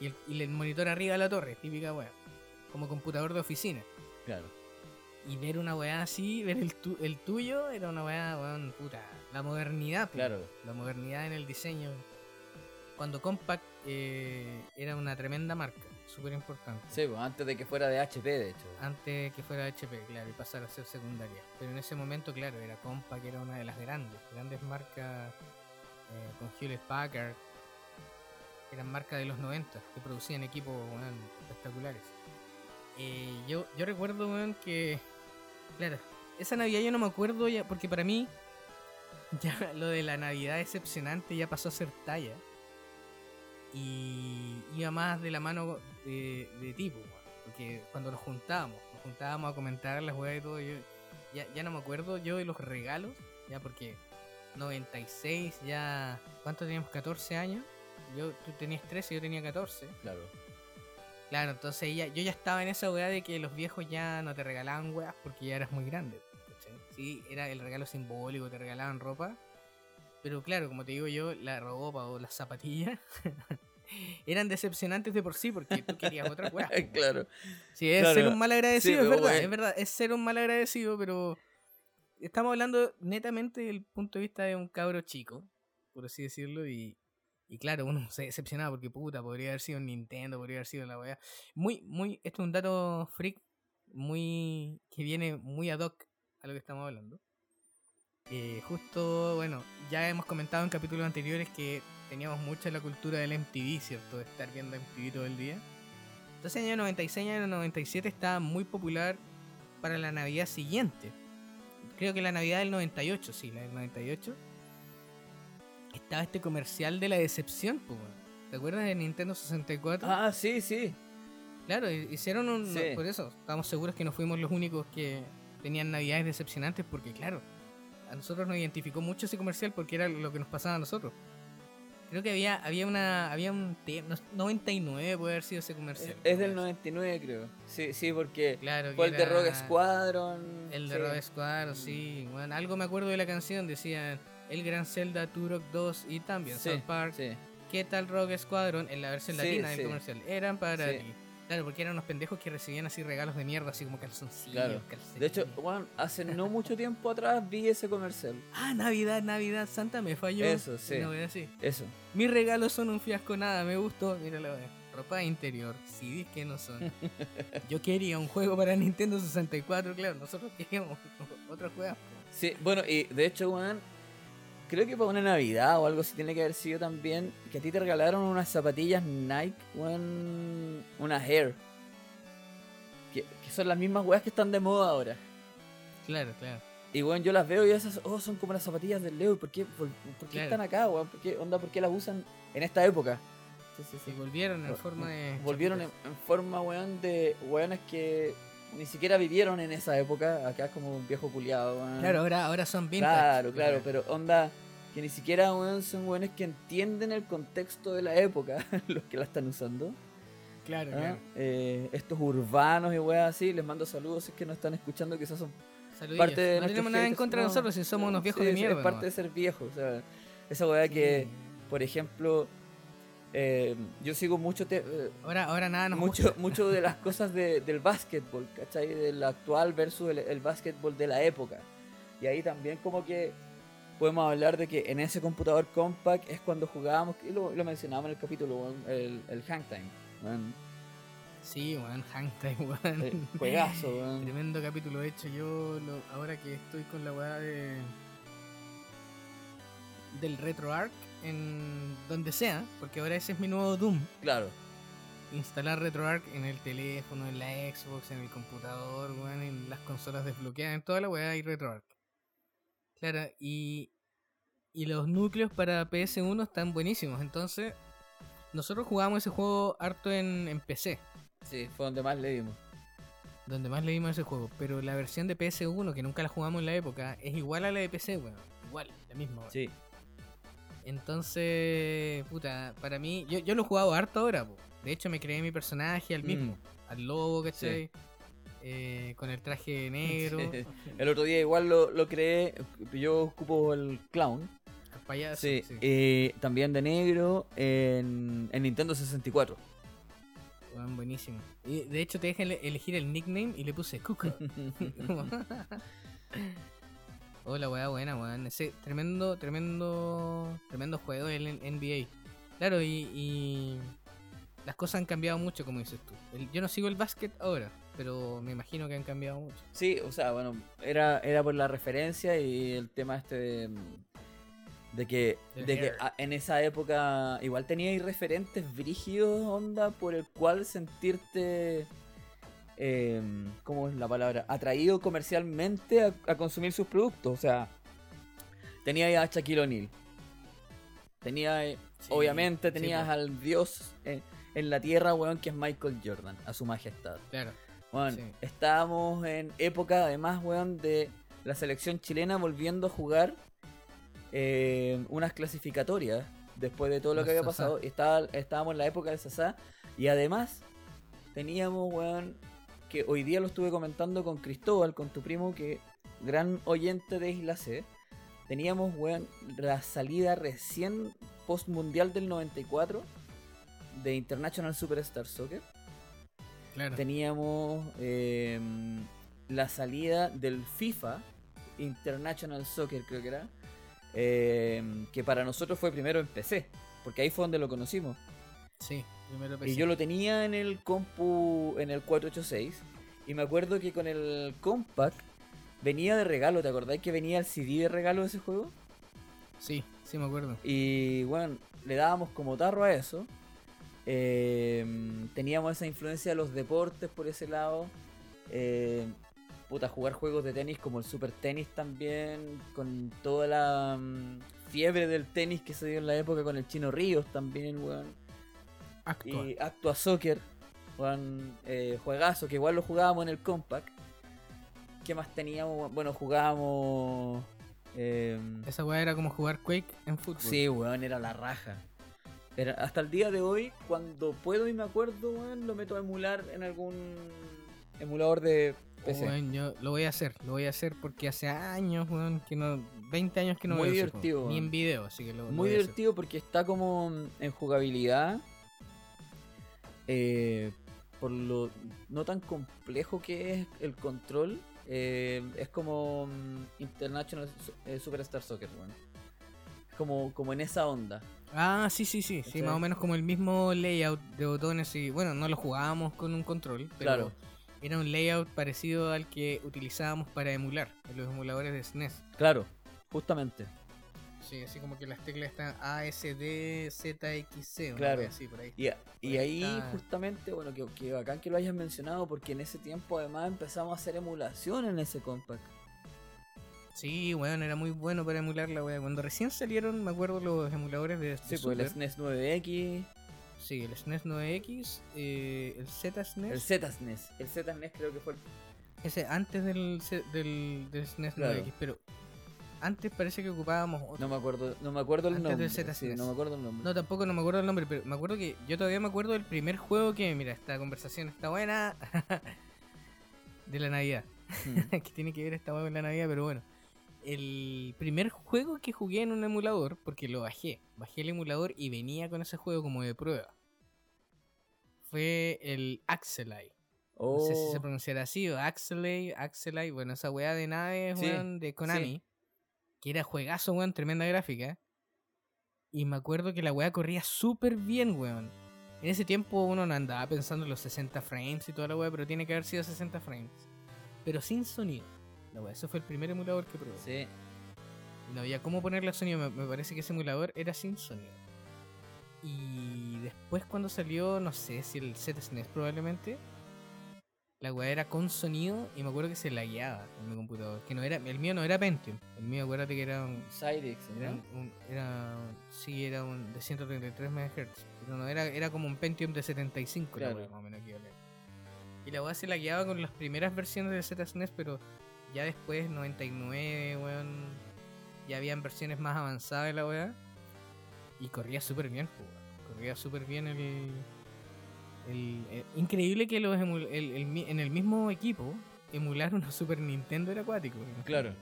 Y el, y el monitor arriba de la torre, típica weá. Como computador de oficina. claro. Y ver una weá así, ver el, tu- el tuyo, era una weá, weón, puta. La modernidad. Claro. La modernidad en el diseño. Cuando Compact eh, era una tremenda marca, súper importante. Sí, po, antes de que fuera de HP, de hecho. Antes que fuera HP, claro, y pasar a ser secundaria. Pero en ese momento, claro, era Compaq, era una de las grandes, grandes marcas eh, con Hewlett Packard. Eran marcas de los 90 que producían equipos weón, espectaculares. Eh, yo, yo recuerdo weón, que, claro, esa Navidad yo no me acuerdo ya, porque para mí, ya lo de la Navidad decepcionante ya pasó a ser talla. Y iba más de la mano de, de tipo. Porque cuando nos juntábamos, nos juntábamos a comentar las weas y todo, yo ya, ya no me acuerdo yo de los regalos, ya porque 96, ya. ¿Cuánto teníamos? 14 años. Yo, tú tenías 13, yo tenía 14. Claro. Claro, entonces ya, yo ya estaba en esa weá de que los viejos ya no te regalaban weas porque ya eras muy grande. ¿cachai? Sí, era el regalo simbólico, te regalaban ropa. Pero claro, como te digo yo, la ropa o las zapatillas eran decepcionantes de por sí porque tú querías otra weá. claro. Sí, es Claro. ser un mal agradecido, Sí, es pero verdad, bueno. es verdad, es ser un mal agradecido, pero estamos hablando netamente del punto de vista de un cabro chico, por así decirlo, y, y claro, uno se decepcionaba porque puta, podría haber sido Nintendo, podría haber sido la weá. Muy, muy, esto es un dato freak, muy, que viene muy ad hoc a lo que estamos hablando. Eh, justo, bueno, ya hemos comentado en capítulos anteriores que teníamos mucha la cultura del MTV, ¿cierto? De estar viendo MTV todo el día. Entonces, año 96, año 97 estaba muy popular para la Navidad siguiente. Creo que la Navidad del 98, sí, la del 98. Estaba este comercial de la decepción, pues, weón. ¿Te acuerdas de Nintendo 64? Ah, sí, sí. Claro, hi- hicieron un... Sí. Por eso, estamos seguros que no fuimos los únicos que tenían navidades decepcionantes porque, claro, a nosotros nos identificó mucho ese comercial porque era lo que nos pasaba a nosotros. Creo que había había una había un te- no- 99 puede haber sido ese comercial. Es del 99, creo. Sí, sí, porque Claro, fue el de Rogue Squadron. El de sí. Rogue Squadron, sí. Bueno, algo me acuerdo de la canción, decía el Gran Zelda Turok 2 y también Sí, South Park. sí. ¿Qué tal Rogue Squadron en la versión Sí, latina del comercial? Eran para ti. Claro, porque eran unos pendejos que recibían así regalos de mierda, así como calzoncillos, Claro. De hecho, Juan, hace no mucho tiempo atrás vi ese comercial. Ah, Navidad, Navidad, Santa me falló. Eso, sí. Así. Eso. Mis regalos son un fiasco, nada, me gustó. Mira la wea. Ropa interior, CDs que no son. Yo quería un juego para Nintendo 64, claro, nosotros queríamos otro juego. Sí, bueno, y de hecho, Juan, creo que para una Navidad o algo así tiene que haber sido también que a ti te regalaron unas zapatillas Nike, Juan, unas Air. Que, que son las mismas weas que están de moda ahora. Claro, claro. Y bueno, yo las veo y esas, oh, son como las zapatillas del Leo. ¿Por qué, por, por qué Claro. están acá, weón? ¿Por qué, onda, ¿Por qué las usan en esta época? Sí, sí, Se volvieron en forma de. Volvieron en, en forma, weón, de weones que ni siquiera vivieron en esa época. Acá es como un viejo culiado, weón. Claro, ahora, ahora son vintage. Claro, claro, pero onda, que ni siquiera weón, son weones que entienden el contexto de la época, los que la están usando. Claro, ¿ah? claro. Eh, estos urbanos y weas así, les mando saludos si es que nos están escuchando, quizás son Saludillos. parte de no tenemos nada en contra de No, nosotros si somos no, unos viejos sí, de mierda. Es parte de ser viejo, o sea, esa weá que, por ejemplo, eh, yo sigo mucho, te- eh, Ahora, ahora nada nos mucho, gusta. mucho de las cosas de- del básquetbol, ¿cachai? Del actual versus el, el básquetbol de la época. Y ahí también como que podemos hablar de que en ese computador compact es cuando jugábamos, y lo, lo mencionábamos en el capítulo, el, el hang time. Sí, weón, Hang Time, weón. Eh, juegazo, weón. Tremendo capítulo. De hecho, yo lo- ahora que estoy con la weá de. del RetroArch en donde sea, porque ahora ese es mi nuevo Doom. Claro. Instalar RetroArch en el teléfono, en la Xbox, en el computador, weón, en las consolas desbloqueadas, en toda la weá hay RetroArch. Claro, y. Y los núcleos para PS1 están buenísimos. Entonces, nosotros jugamos ese juego harto en, en PC. Sí, fue donde más le dimos. donde más leímos ese juego. Pero la versión de PS1, que nunca la jugamos en la época, es igual a la de PC, weón. Igual, la misma, weón. Sí. Entonces, puta, para mí, yo, yo lo he jugado harto ahora, po. De hecho, me creé mi personaje al mismo, Mm. al lobo, ¿cachai? Eh, con el traje negro, Sí. El otro día igual lo, lo creé, yo ocupo el clown. al payaso. Sí, sí. eh, también de negro en, en Nintendo 64. Weón, buenísimo. Y de hecho, te dejan ele- elegir el nickname y le puse Cuca. Hola, weá, buena, weón. Ese tremendo, tremendo, tremendo juego el NBA. Claro, y, y las cosas han cambiado mucho, como dices tú. El- yo no sigo el básquet ahora, pero me imagino que han cambiado mucho. Sí, o sea, bueno, era, era por la referencia y el tema este de, de que, de que a- en esa época igual teníais referentes brígidos, onda, por el cual sentirte, eh, ¿cómo es la palabra? Atraído comercialmente a, a consumir sus productos. O sea, teníais a Shaquille O'Neal. Teníais, Sí, obviamente, tenías po. al dios eh, en la tierra, weón, que es Michael Jordan, a su majestad. Claro. Bueno, Sí. estábamos en época, además, weón, de la selección chilena volviendo a jugar eh, unas clasificatorias después de todo lo que había pasado. Estaba, estábamos en la época del Sasá y además teníamos, weón, que hoy día lo estuve comentando con Cristóbal, con tu primo, que gran oyente de Isla C. Teníamos, weón, la salida recién post mundial del 94 de International Superstar Soccer Claro. teníamos eh, la salida del FIFA International Soccer, creo que era, eh, que para nosotros fue primero en PC, porque ahí fue donde lo conocimos. Sí, Y yo lo tenía en el compu, en el 486, y me acuerdo que con el compact venía de regalo, ¿te acordáis que venía el CD de regalo de ese juego? Sí, sí me acuerdo. Y bueno, le dábamos como tarro a eso. Eh, teníamos esa influencia de los deportes por ese lado. Eh, puta, jugar juegos de tenis como el Super Tenis también. Con toda la mm, fiebre del tenis que se dio en la época con el Chino Ríos también, weón. Actual. Y Actua Soccer, weón, eh, juegazo, que igual lo jugábamos en el Compact. ¿Qué más teníamos? Bueno, jugábamos... eh, Esa weá era como jugar Quake en fútbol. Sí, weón, era la raja. Hasta el día de hoy, cuando puedo y me acuerdo, weón, lo meto a emular en algún emulador de PC. Weón, yo lo voy a hacer, lo voy a hacer porque hace años, weón, que no, 20 años que no Muy veo divertido, ni weón. en video, así que lo, lo Muy voy a hacer. divertido porque está como en jugabilidad. Eh, por lo no tan complejo que es el control. eh, es como mm, International eh, Superstar Soccer. Es como, como en esa onda. Ah, sí, sí, sí, sí, más o menos como el mismo layout de botones y bueno, no lo jugábamos con un control, pero Claro. era un layout parecido al que utilizábamos para emular en los emuladores de SNES. Claro, justamente. Sí, así como que las teclas están A, S, D, Z, X, C, una Claro. así por ahí. Y, ahí justamente, bueno, que, que bacán que lo hayas mencionado porque en ese tiempo además empezamos a hacer emulación en ese compact. Sí, weón, era muy bueno para emular la wea. Cuando recién salieron, me acuerdo los emuladores de, Sí, pues el. SNES 9X, Sí, el SNES 9X, eh, el Z SNES. el Z-SNES. El Z-SNES creo que fue el... Ese antes del, del, del SNES Claro. 9X, pero Antes parece que ocupábamos otro. No me acuerdo, no me acuerdo el Antes nombre. del sí, no me acuerdo el nombre. No, tampoco no me acuerdo el nombre, pero me acuerdo que yo todavía me acuerdo del primer juego que, mira, esta conversación está buena. de la Navidad. Mm. que tiene que ver esta hueá con la Navidad, pero bueno. El primer juego que jugué en un emulador, porque lo bajé, bajé el emulador y venía con ese juego como de prueba. Fue el Axelai. No sé si Oh, se pronunciará así, o Axelay, Axelay, bueno, esa weá de naves, Sí, weón, de Konami. Que era juegazo, weón, tremenda gráfica. Y me acuerdo que la weá corría súper bien, weón. En ese tiempo uno no andaba pensando en los 60 frames y toda la weá, pero tiene que haber sido 60 frames. Pero sin sonido. La weá, eso fue el primer emulador que probé. sí. Y no había cómo ponerle sonido. Me, me parece que ese emulador era sin sonido. Y después cuando salió, no sé si el ZSNES probablemente, la weá era con sonido y me acuerdo que se lagueaba en mi computador. Que no era, el mío no era Pentium. El mío acuérdate que era un... Cyrix, Era, ¿no? un, era sí, era un de 133 MHz. Pero no era, era como un Pentium de 75 la Claro. weá, más o menos equivalente. Y la weá se lagueaba con las primeras versiones del ZSNES, pero ya después, 99, weón. Ya habían versiones más avanzadas de la weá. Y corría súper bien, weón. Corría súper bien el. El- el- increíble que los emu- el- en el mismo equipo emular una Super Nintendo era acuático. Claro.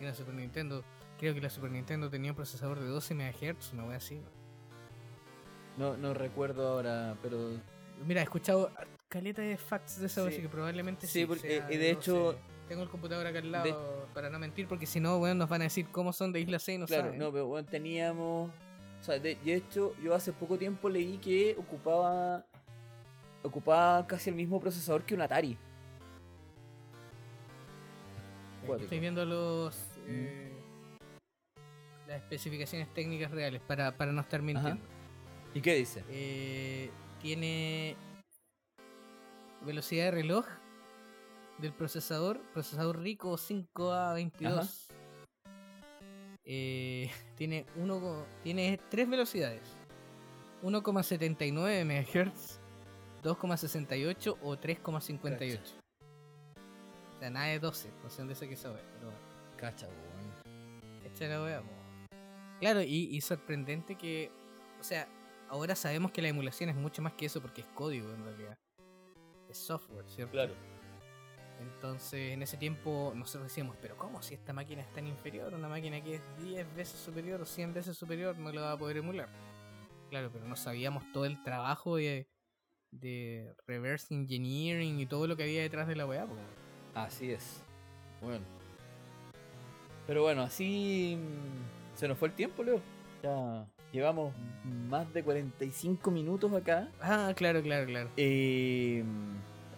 Y la Super Nintendo, creo que la Super Nintendo tenía un procesador de 12 MHz, una wea así. No, no recuerdo ahora, pero Mira, he escuchado caleta de facts de esa Sí. así que probablemente Sí, sí. porque- sea y de 12. hecho- Tengo el computador acá al lado para no mentir, porque si no, weón, nos van a decir cómo son de Isla 6 no claro, saben. no, pero bueno, teníamos. O sea, de, de hecho, yo hace poco tiempo leí que ocupaba. Ocupaba casi el mismo procesador que un Atari. Cuático. Estoy viendo los. Mm. eh, las especificaciones técnicas reales para, para no estar mintiendo. ¿Y qué dice? Eh, tiene velocidad de reloj del procesador, procesador rico 5A22. Eh, tiene uno, tiene tres velocidades. 1,79 MHz, 2,68 o 3,58. O sea, nada de 12, no sé dónde saqué esa wea, pero bueno. Cacha, weón. Echa la wea. Claro, y, y sorprendente que. O sea, ahora sabemos que la emulación es mucho más que eso porque es código en realidad. Es software, ¿cierto? Claro. Entonces, en ese tiempo nosotros decíamos, pero ¿cómo si esta máquina es tan inferior? Una máquina que es 10 veces superior o 100 veces superior no la va a poder emular. Claro, pero no sabíamos todo el trabajo de, de reverse engineering y todo lo que había detrás de la weá. po. Así es. Bueno. Pero bueno, así mm, se nos fue el tiempo, Leo. Ya llevamos más de 45 minutos acá. Ah, claro, claro, claro. Eh,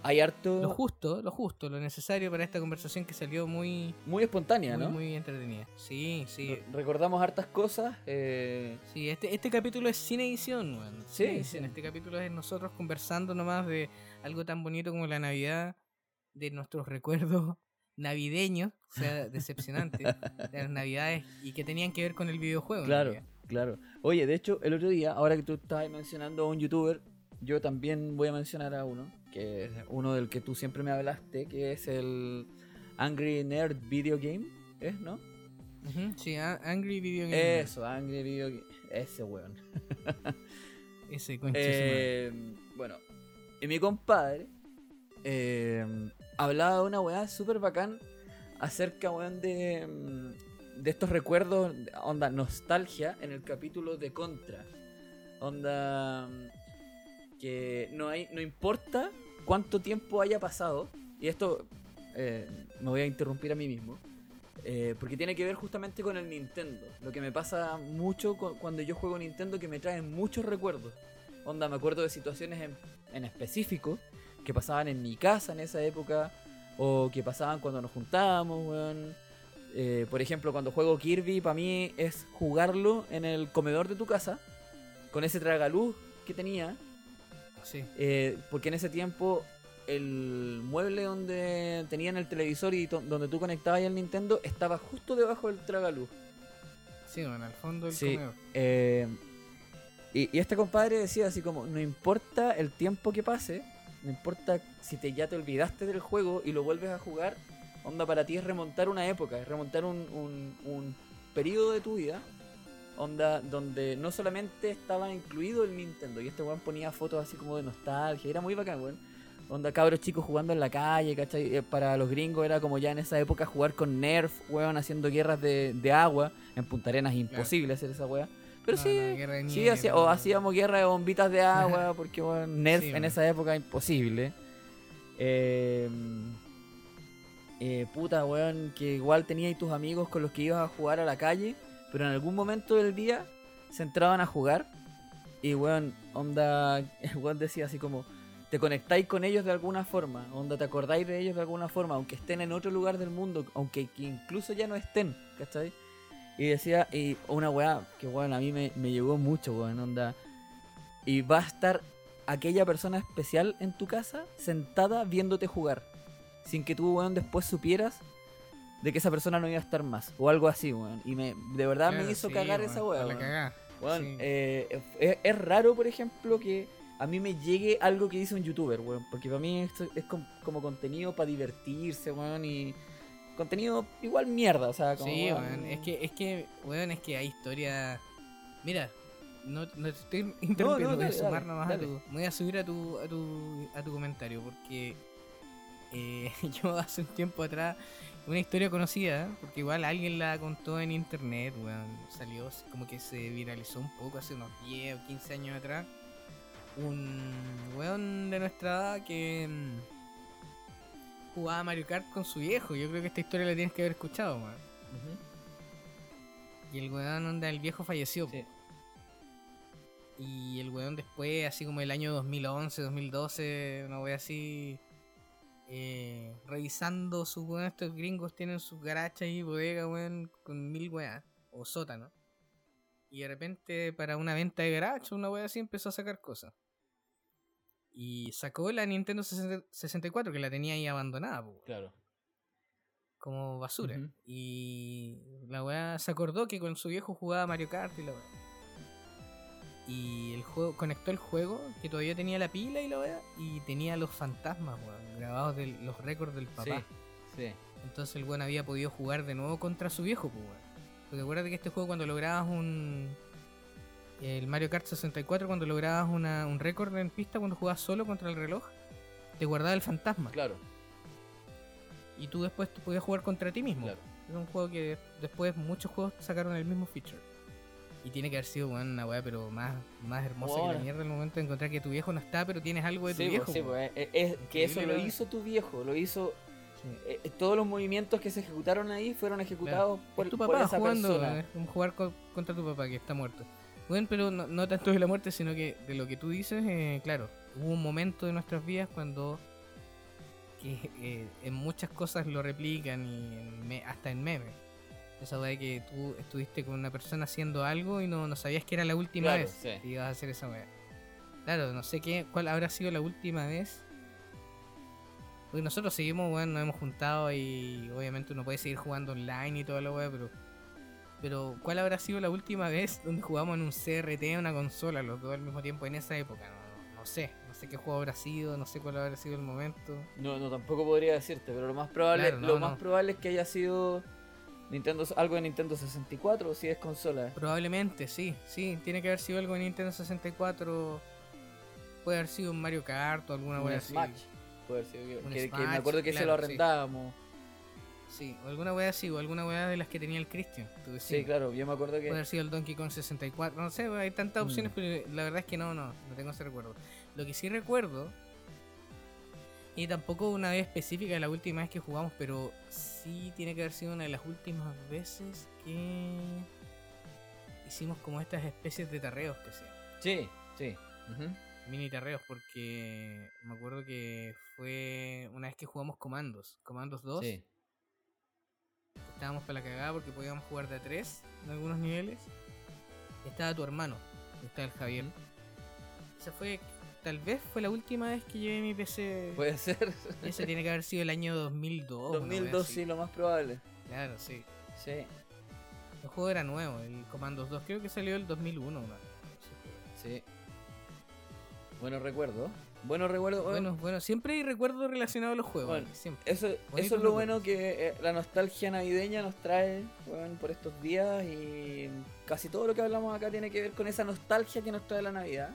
hay harto. Lo justo, lo justo, lo necesario para esta conversación que salió muy, Muy espontánea, muy, ¿no? muy entretenida. Sí, sí. Re- Recordamos hartas cosas. eh, Sí, este, este capítulo es sin edición, weón. Sí, Sin edición. sí. Este capítulo es nosotros conversando nomás de algo tan bonito como la Navidad, de nuestros recuerdos navideños, o sea, decepcionantes, de las Navidades y que tenían que ver con el videojuego. Claro, claro. Oye, de hecho, el otro día, ahora que tú estabas mencionando a un youtuber, yo también voy a mencionar a uno, que es uno del que tú siempre me hablaste, que es el Angry Nerd Video Game, ¿es, no? Sí, Angry Video Game. Eso, Angry Video Game. Ese weón. Ese concha. Eh, bueno, y mi compadre eh, hablaba de una weá súper bacán acerca, weón, de, mm, de estos recuerdos, onda, nostalgia en el capítulo de Contra. Onda, mm, que no, hay, no importa cuánto tiempo haya pasado, y esto eh, me voy a interrumpir a mí mismo. eh, porque tiene que ver justamente con el Nintendo. Lo que me pasa mucho cu- cuando yo juego Nintendo que me traen muchos recuerdos. Onda, me acuerdo de situaciones en, en específico que pasaban en mi casa en esa época. O que pasaban cuando nos juntábamos, weón. Eh, por ejemplo, cuando juego Kirby, para mí es jugarlo en el comedor de tu casa. Con ese tragaluz que tenía. Sí. Eh, porque en ese tiempo el mueble donde tenían el televisor y donde tú conectabas el Nintendo estaba justo debajo del tragaluz. Sí, bueno, al fondo del Sí. Eh, y, y este compadre decía así como, no importa el tiempo que pase, no importa si te, ya te olvidaste del juego y lo vuelves a jugar, onda para ti es remontar una época, es remontar un, un, un periodo de tu vida, onda donde no solamente estaba incluido el Nintendo, y este weón ponía fotos así como de nostalgia, era muy bacán, weón. Onda cabros chicos jugando en la calle, ¿cachai? Eh, Para los gringos era como ya en esa época jugar con Nerf, weón, haciendo guerras de, de agua. En Punta Arenas imposible hacer esa weá. Pero No, sí, no, sí nieve, hacía- o hacíamos guerra de bombitas de agua, porque weón, Nerf Sí, en esa época imposible. Eh, eh, puta, weón, que igual tenías tus amigos con los que ibas a jugar a la calle, pero en algún momento del día se entraban a jugar y, weón, onda, weón decía así como, te conectáis con ellos de alguna forma, onda, te acordáis de ellos de alguna forma, aunque estén en otro lugar del mundo, aunque que incluso ya no estén, ¿cachai? Y decía, y una weá que, weón, a mí me, me llegó mucho, weón, onda, y va a estar aquella persona especial en tu casa sentada viéndote jugar. Sin que tú, weón, después supieras de que esa persona no iba a estar más. O algo así, weón. Y me, de verdad Claro, me hizo sí, cagar weón, esa weá. weón. Weón, Sí. eh, es, es raro, por ejemplo, que a mí me llegue algo que dice un youtuber, weón. Porque para mí esto es com- como contenido para divertirse, weón. Y contenido igual mierda, o sea, como. Sí, weón. Es que, es que, weón, es que hay historia. Mira, no, no te estoy interrumpiendo, voy a sumar nomás dale. a tu. me Voy a subir a tu, a tu, a tu comentario porque eh, yo hace un tiempo atrás, una historia conocida, porque igual alguien la contó en internet, weón. Salió como que se viralizó un poco hace unos 10 o 15 años atrás. Un weón de nuestra edad que mm, jugaba Mario Kart con su viejo. Yo creo que esta historia la tienes que haber escuchado, weón. Ujú. Y el weón onda, el viejo falleció. Sí. Y el weón después, así como el año 2011, 2012, una wea así, eh, revisando sus weón, estos gringos tienen sus garachas y bodega, weón, con mil weas, o sótano. Y de repente para una venta de garage, una wea así empezó a sacar cosas. Y sacó la Nintendo 60 64, que la tenía ahí abandonada, weón Claro. como basura. Y la weá se acordó que con su viejo jugaba Mario Kart y la weá. Y el juego conectó el juego que todavía tenía la pila y la weá. Y tenía los fantasmas, weón, grabados de los récords del papá. Sí, sí. Entonces el weón había podido jugar de nuevo contra su viejo, pues weón. Porque acuérdate que este juego cuando lograbas un. El Mario Kart 64, cuando lograbas una- un récord en pista, cuando jugabas solo contra el reloj, te guardaba el fantasma. Claro, Y tú después te podías jugar contra ti mismo. claro. Es un juego que después muchos juegos sacaron el mismo feature. Y tiene que haber sido weón, una weá, pero más, más hermosa que la mierda el momento de encontrar que tu viejo no está, pero tienes algo de tu Sí, viejo. pues, sí, pues, es, es que eso lo hizo tu viejo, lo hizo. Sí. eh, eh, todos los movimientos que se ejecutaron ahí fueron ejecutados por, tu por papá esa jugando, persona. eh, jugar co- contra tu papá que está muerto. Bueno, pero no, no tanto de la muerte, sino que de lo que tú dices, eh, claro, hubo un momento de nuestras vidas cuando que eh, en muchas cosas lo replican y en me- hasta en memes. Esa weá que tú estuviste con una persona haciendo algo y no, no sabías que era la última Claro, vez sí. que ibas a hacer esa weá. Claro, no sé qué, cuál habrá sido la última vez. Porque nosotros seguimos, weón, nos hemos juntado y obviamente uno puede seguir jugando online y toda la weá, pero. Pero, ¿cuál habrá sido la última vez donde jugamos en un CRT, en una consola, los dos al mismo tiempo en esa época? No, no sé, no sé qué juego habrá sido, no sé cuál habrá sido el momento. No, no, tampoco podría decirte, pero lo más probable, Claro, no, lo no. más probable es que haya sido Nintendo, algo de Nintendo 64 o si es consola. Probablemente, sí, sí, tiene que haber sido algo en Nintendo 64. Puede haber sido un Mario Kart o alguna Un weá así. Smash. Puede ser que, Un que- que Smash, me acuerdo que se lo claro, sí. arrendábamos. Sí, o alguna weá así, o alguna weá de las que tenía el Christian. Sí, claro, yo me acuerdo Puede que haber sido el Donkey Kong 64, no sé, hay tantas opciones, Mm. pero la verdad es que no, no, no tengo ese recuerdo. Lo que sí recuerdo, y tampoco una vez específica de la última vez que jugamos, pero sí tiene que haber sido una de las últimas veces que hicimos como estas especies de tarreos que sea. Sí, sí. ujú. Mini tarreos, porque me acuerdo que fue una vez que jugamos Comandos, Comandos 2. Sí. Estábamos para la cagada porque podíamos jugar de a 3 en algunos niveles. Estaba tu hermano, estaba el Javier. Esa fue, tal vez fue la última vez que llevé mi PC. Puede ser. Ese tiene que haber sido el año 2002. una wea 2002 así. sí, lo más probable. Claro, sí. Sí. El juego era nuevo, el Commandos 2. Creo que salió el 2001. ¿no? Sí. Bueno, recuerdo. Buenos recuerdos. Bueno, bueno, siempre hay recuerdos relacionados a los juegos. Bueno, siempre. Eso, eso es lo recuerdos. bueno que eh, la nostalgia navideña nos trae por estos días y casi todo lo que hablamos acá tiene que ver con esa nostalgia que nos trae la Navidad.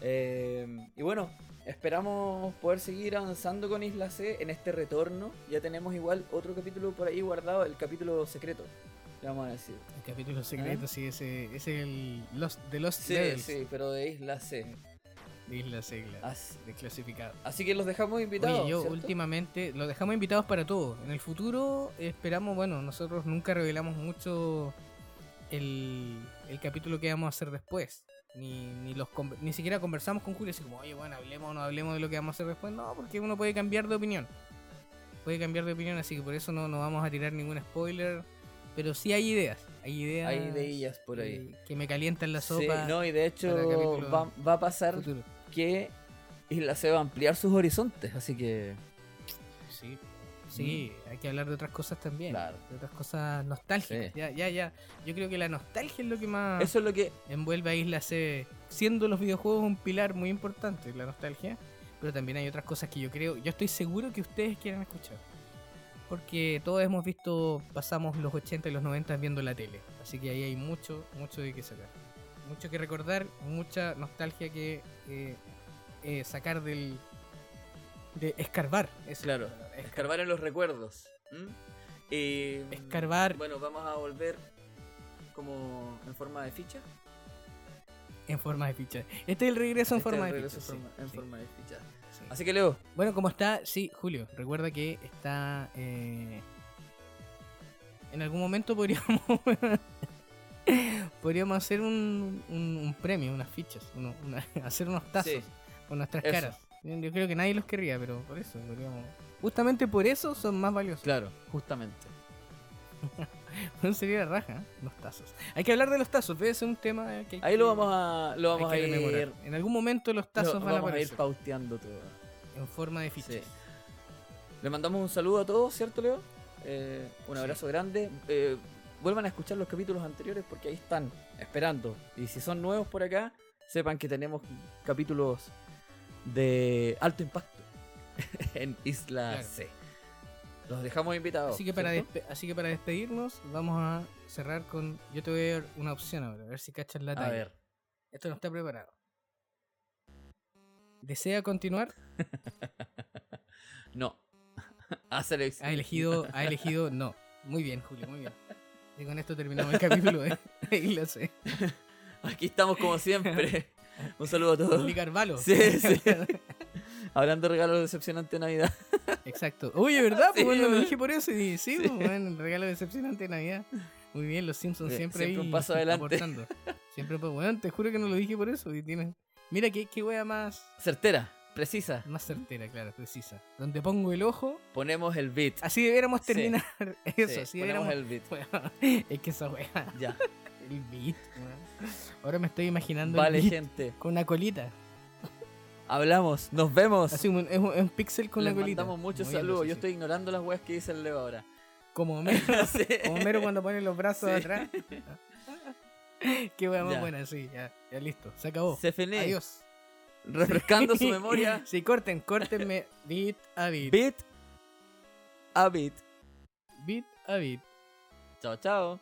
Eh, y bueno, esperamos poder seguir avanzando con Isla C en este retorno. Ya tenemos igual otro capítulo por ahí guardado, el capítulo secreto, le vamos a decir. El capítulo secreto, sí, ese ese es el Lost, de Lost Sí, Levels sí, pero de Isla C. de Isla Segla, Así, desclasificado. así que los dejamos invitados. Oye, yo ¿cierto? últimamente los dejamos invitados para todo. En el futuro esperamos, bueno, nosotros nunca revelamos mucho el, el capítulo que vamos a hacer después. Ni, ni, los ni siquiera conversamos con Julio así como, oye, bueno, hablemos o no hablemos de lo que vamos a hacer después. No, porque uno puede cambiar de opinión. Puede cambiar de opinión, así que por eso no, no vamos a tirar ningún spoiler. Pero sí hay ideas. Hay ideas. Hay de ellas por ahí. que me calientan la Sí, sopa. no, y de hecho va, va a pasar futuro. que Isla C va a ampliar sus horizontes, así que Sí, sí, hay que hablar de otras cosas también. Claro. De otras cosas nostálgicas. Sí. Ya, ya, ya. Yo creo que la nostalgia es lo que más eso es lo que envuelve a Isla C, siendo los videojuegos un pilar muy importante, la nostalgia. Pero también hay otras cosas que yo creo, yo estoy seguro que ustedes quieren escuchar. Porque todos hemos visto, pasamos los 80 y los 90 viendo la tele. Así que ahí hay mucho, mucho de qué sacar. Mucho que recordar, mucha nostalgia que eh, eh, sacar del... De escarbar. esa es la Claro, escarbar en los recuerdos. ¿m? Y Escarbar. Bueno, vamos a volver como en forma de ficha. En forma de ficha. Este es el regreso en Este forma de ficha. en sí, forma- en sí, forma de ficha. sí. Así que Leo, Bueno, como está, sí, Julio, recuerda que está. eh, en algún momento podríamos. podríamos hacer un, un, un premio, unas fichas, uno- una- hacer unos tazos con nuestras Eso. caras. Yo creo que nadie los querría, pero por eso podríamos. Justamente por eso son más valiosos. claro, justamente. Sería la raja, ¿eh? los tazos. Hay que hablar de los tazos, ¿ves? es un tema que Ahí que- lo vamos a lo vamos a ir rememorar. En algún momento los lo tazos van a vamos a ir aparecer pauteando todo. en forma de fichas. Sí. Le mandamos un saludo a todos, ¿cierto, Leo? Eh, un Sí. abrazo grande. Eh, vuelvan a escuchar los capítulos anteriores porque ahí están, esperando. Y si son nuevos por acá, sepan que tenemos capítulos de alto impacto en Isla Claro. C. Los dejamos invitados. Así que, para así que para despedirnos, vamos a cerrar con. Yo te voy a dar una opción ahora, a ver si cachas la talla. A ver. Esto no está preparado. ¿Desea continuar? No. ha. Ha elegido, ha elegido no. Muy bien, Julio, muy bien. Y con esto terminamos el capítulo de Isla C. Aquí estamos como siempre. un saludo a todos. Lee Carvalho. Sí, sí. Hablando de regalos decepcionantes de Navidad. Exacto. Oye, ¿verdad? Pues Sí, bueno, lo dije por eso. Y sí, Sí. pues, bueno, regalo decepcionante de Navidad. Muy bien, los Simpsons Sí, siempre, siempre ahí un paso adelante. aportando. Siempre, pues, bueno, te juro que no lo dije por eso. Y tienes... Mira qué, qué wea más, Certera, precisa. más certera, claro, precisa. Donde pongo el ojo, Ponemos el beat. así debiéramos Sí. terminar. Eso, Sí, así ponemos debiéramos. el beat. Es que esa wea, Ya. el beat, weón. Ahora me estoy imaginando Vale, gente. con una colita. Hablamos. Nos vemos. Así un, es, un, es un pixel con Les una colita. mandamos muchos saludos. sí. Yo estoy ignorando las weas que dice el Leo ahora. Como Homero, Sí. como Homero cuando pone los brazos Sí. atrás. Qué wea más Ya. buena, sí, ya, ya listo, se acabó. Se fene. Adiós. Refrescando su memoria. Sí, corten, córtenme bit a bit. Beat a beat. Bit a bit. Chao, chao.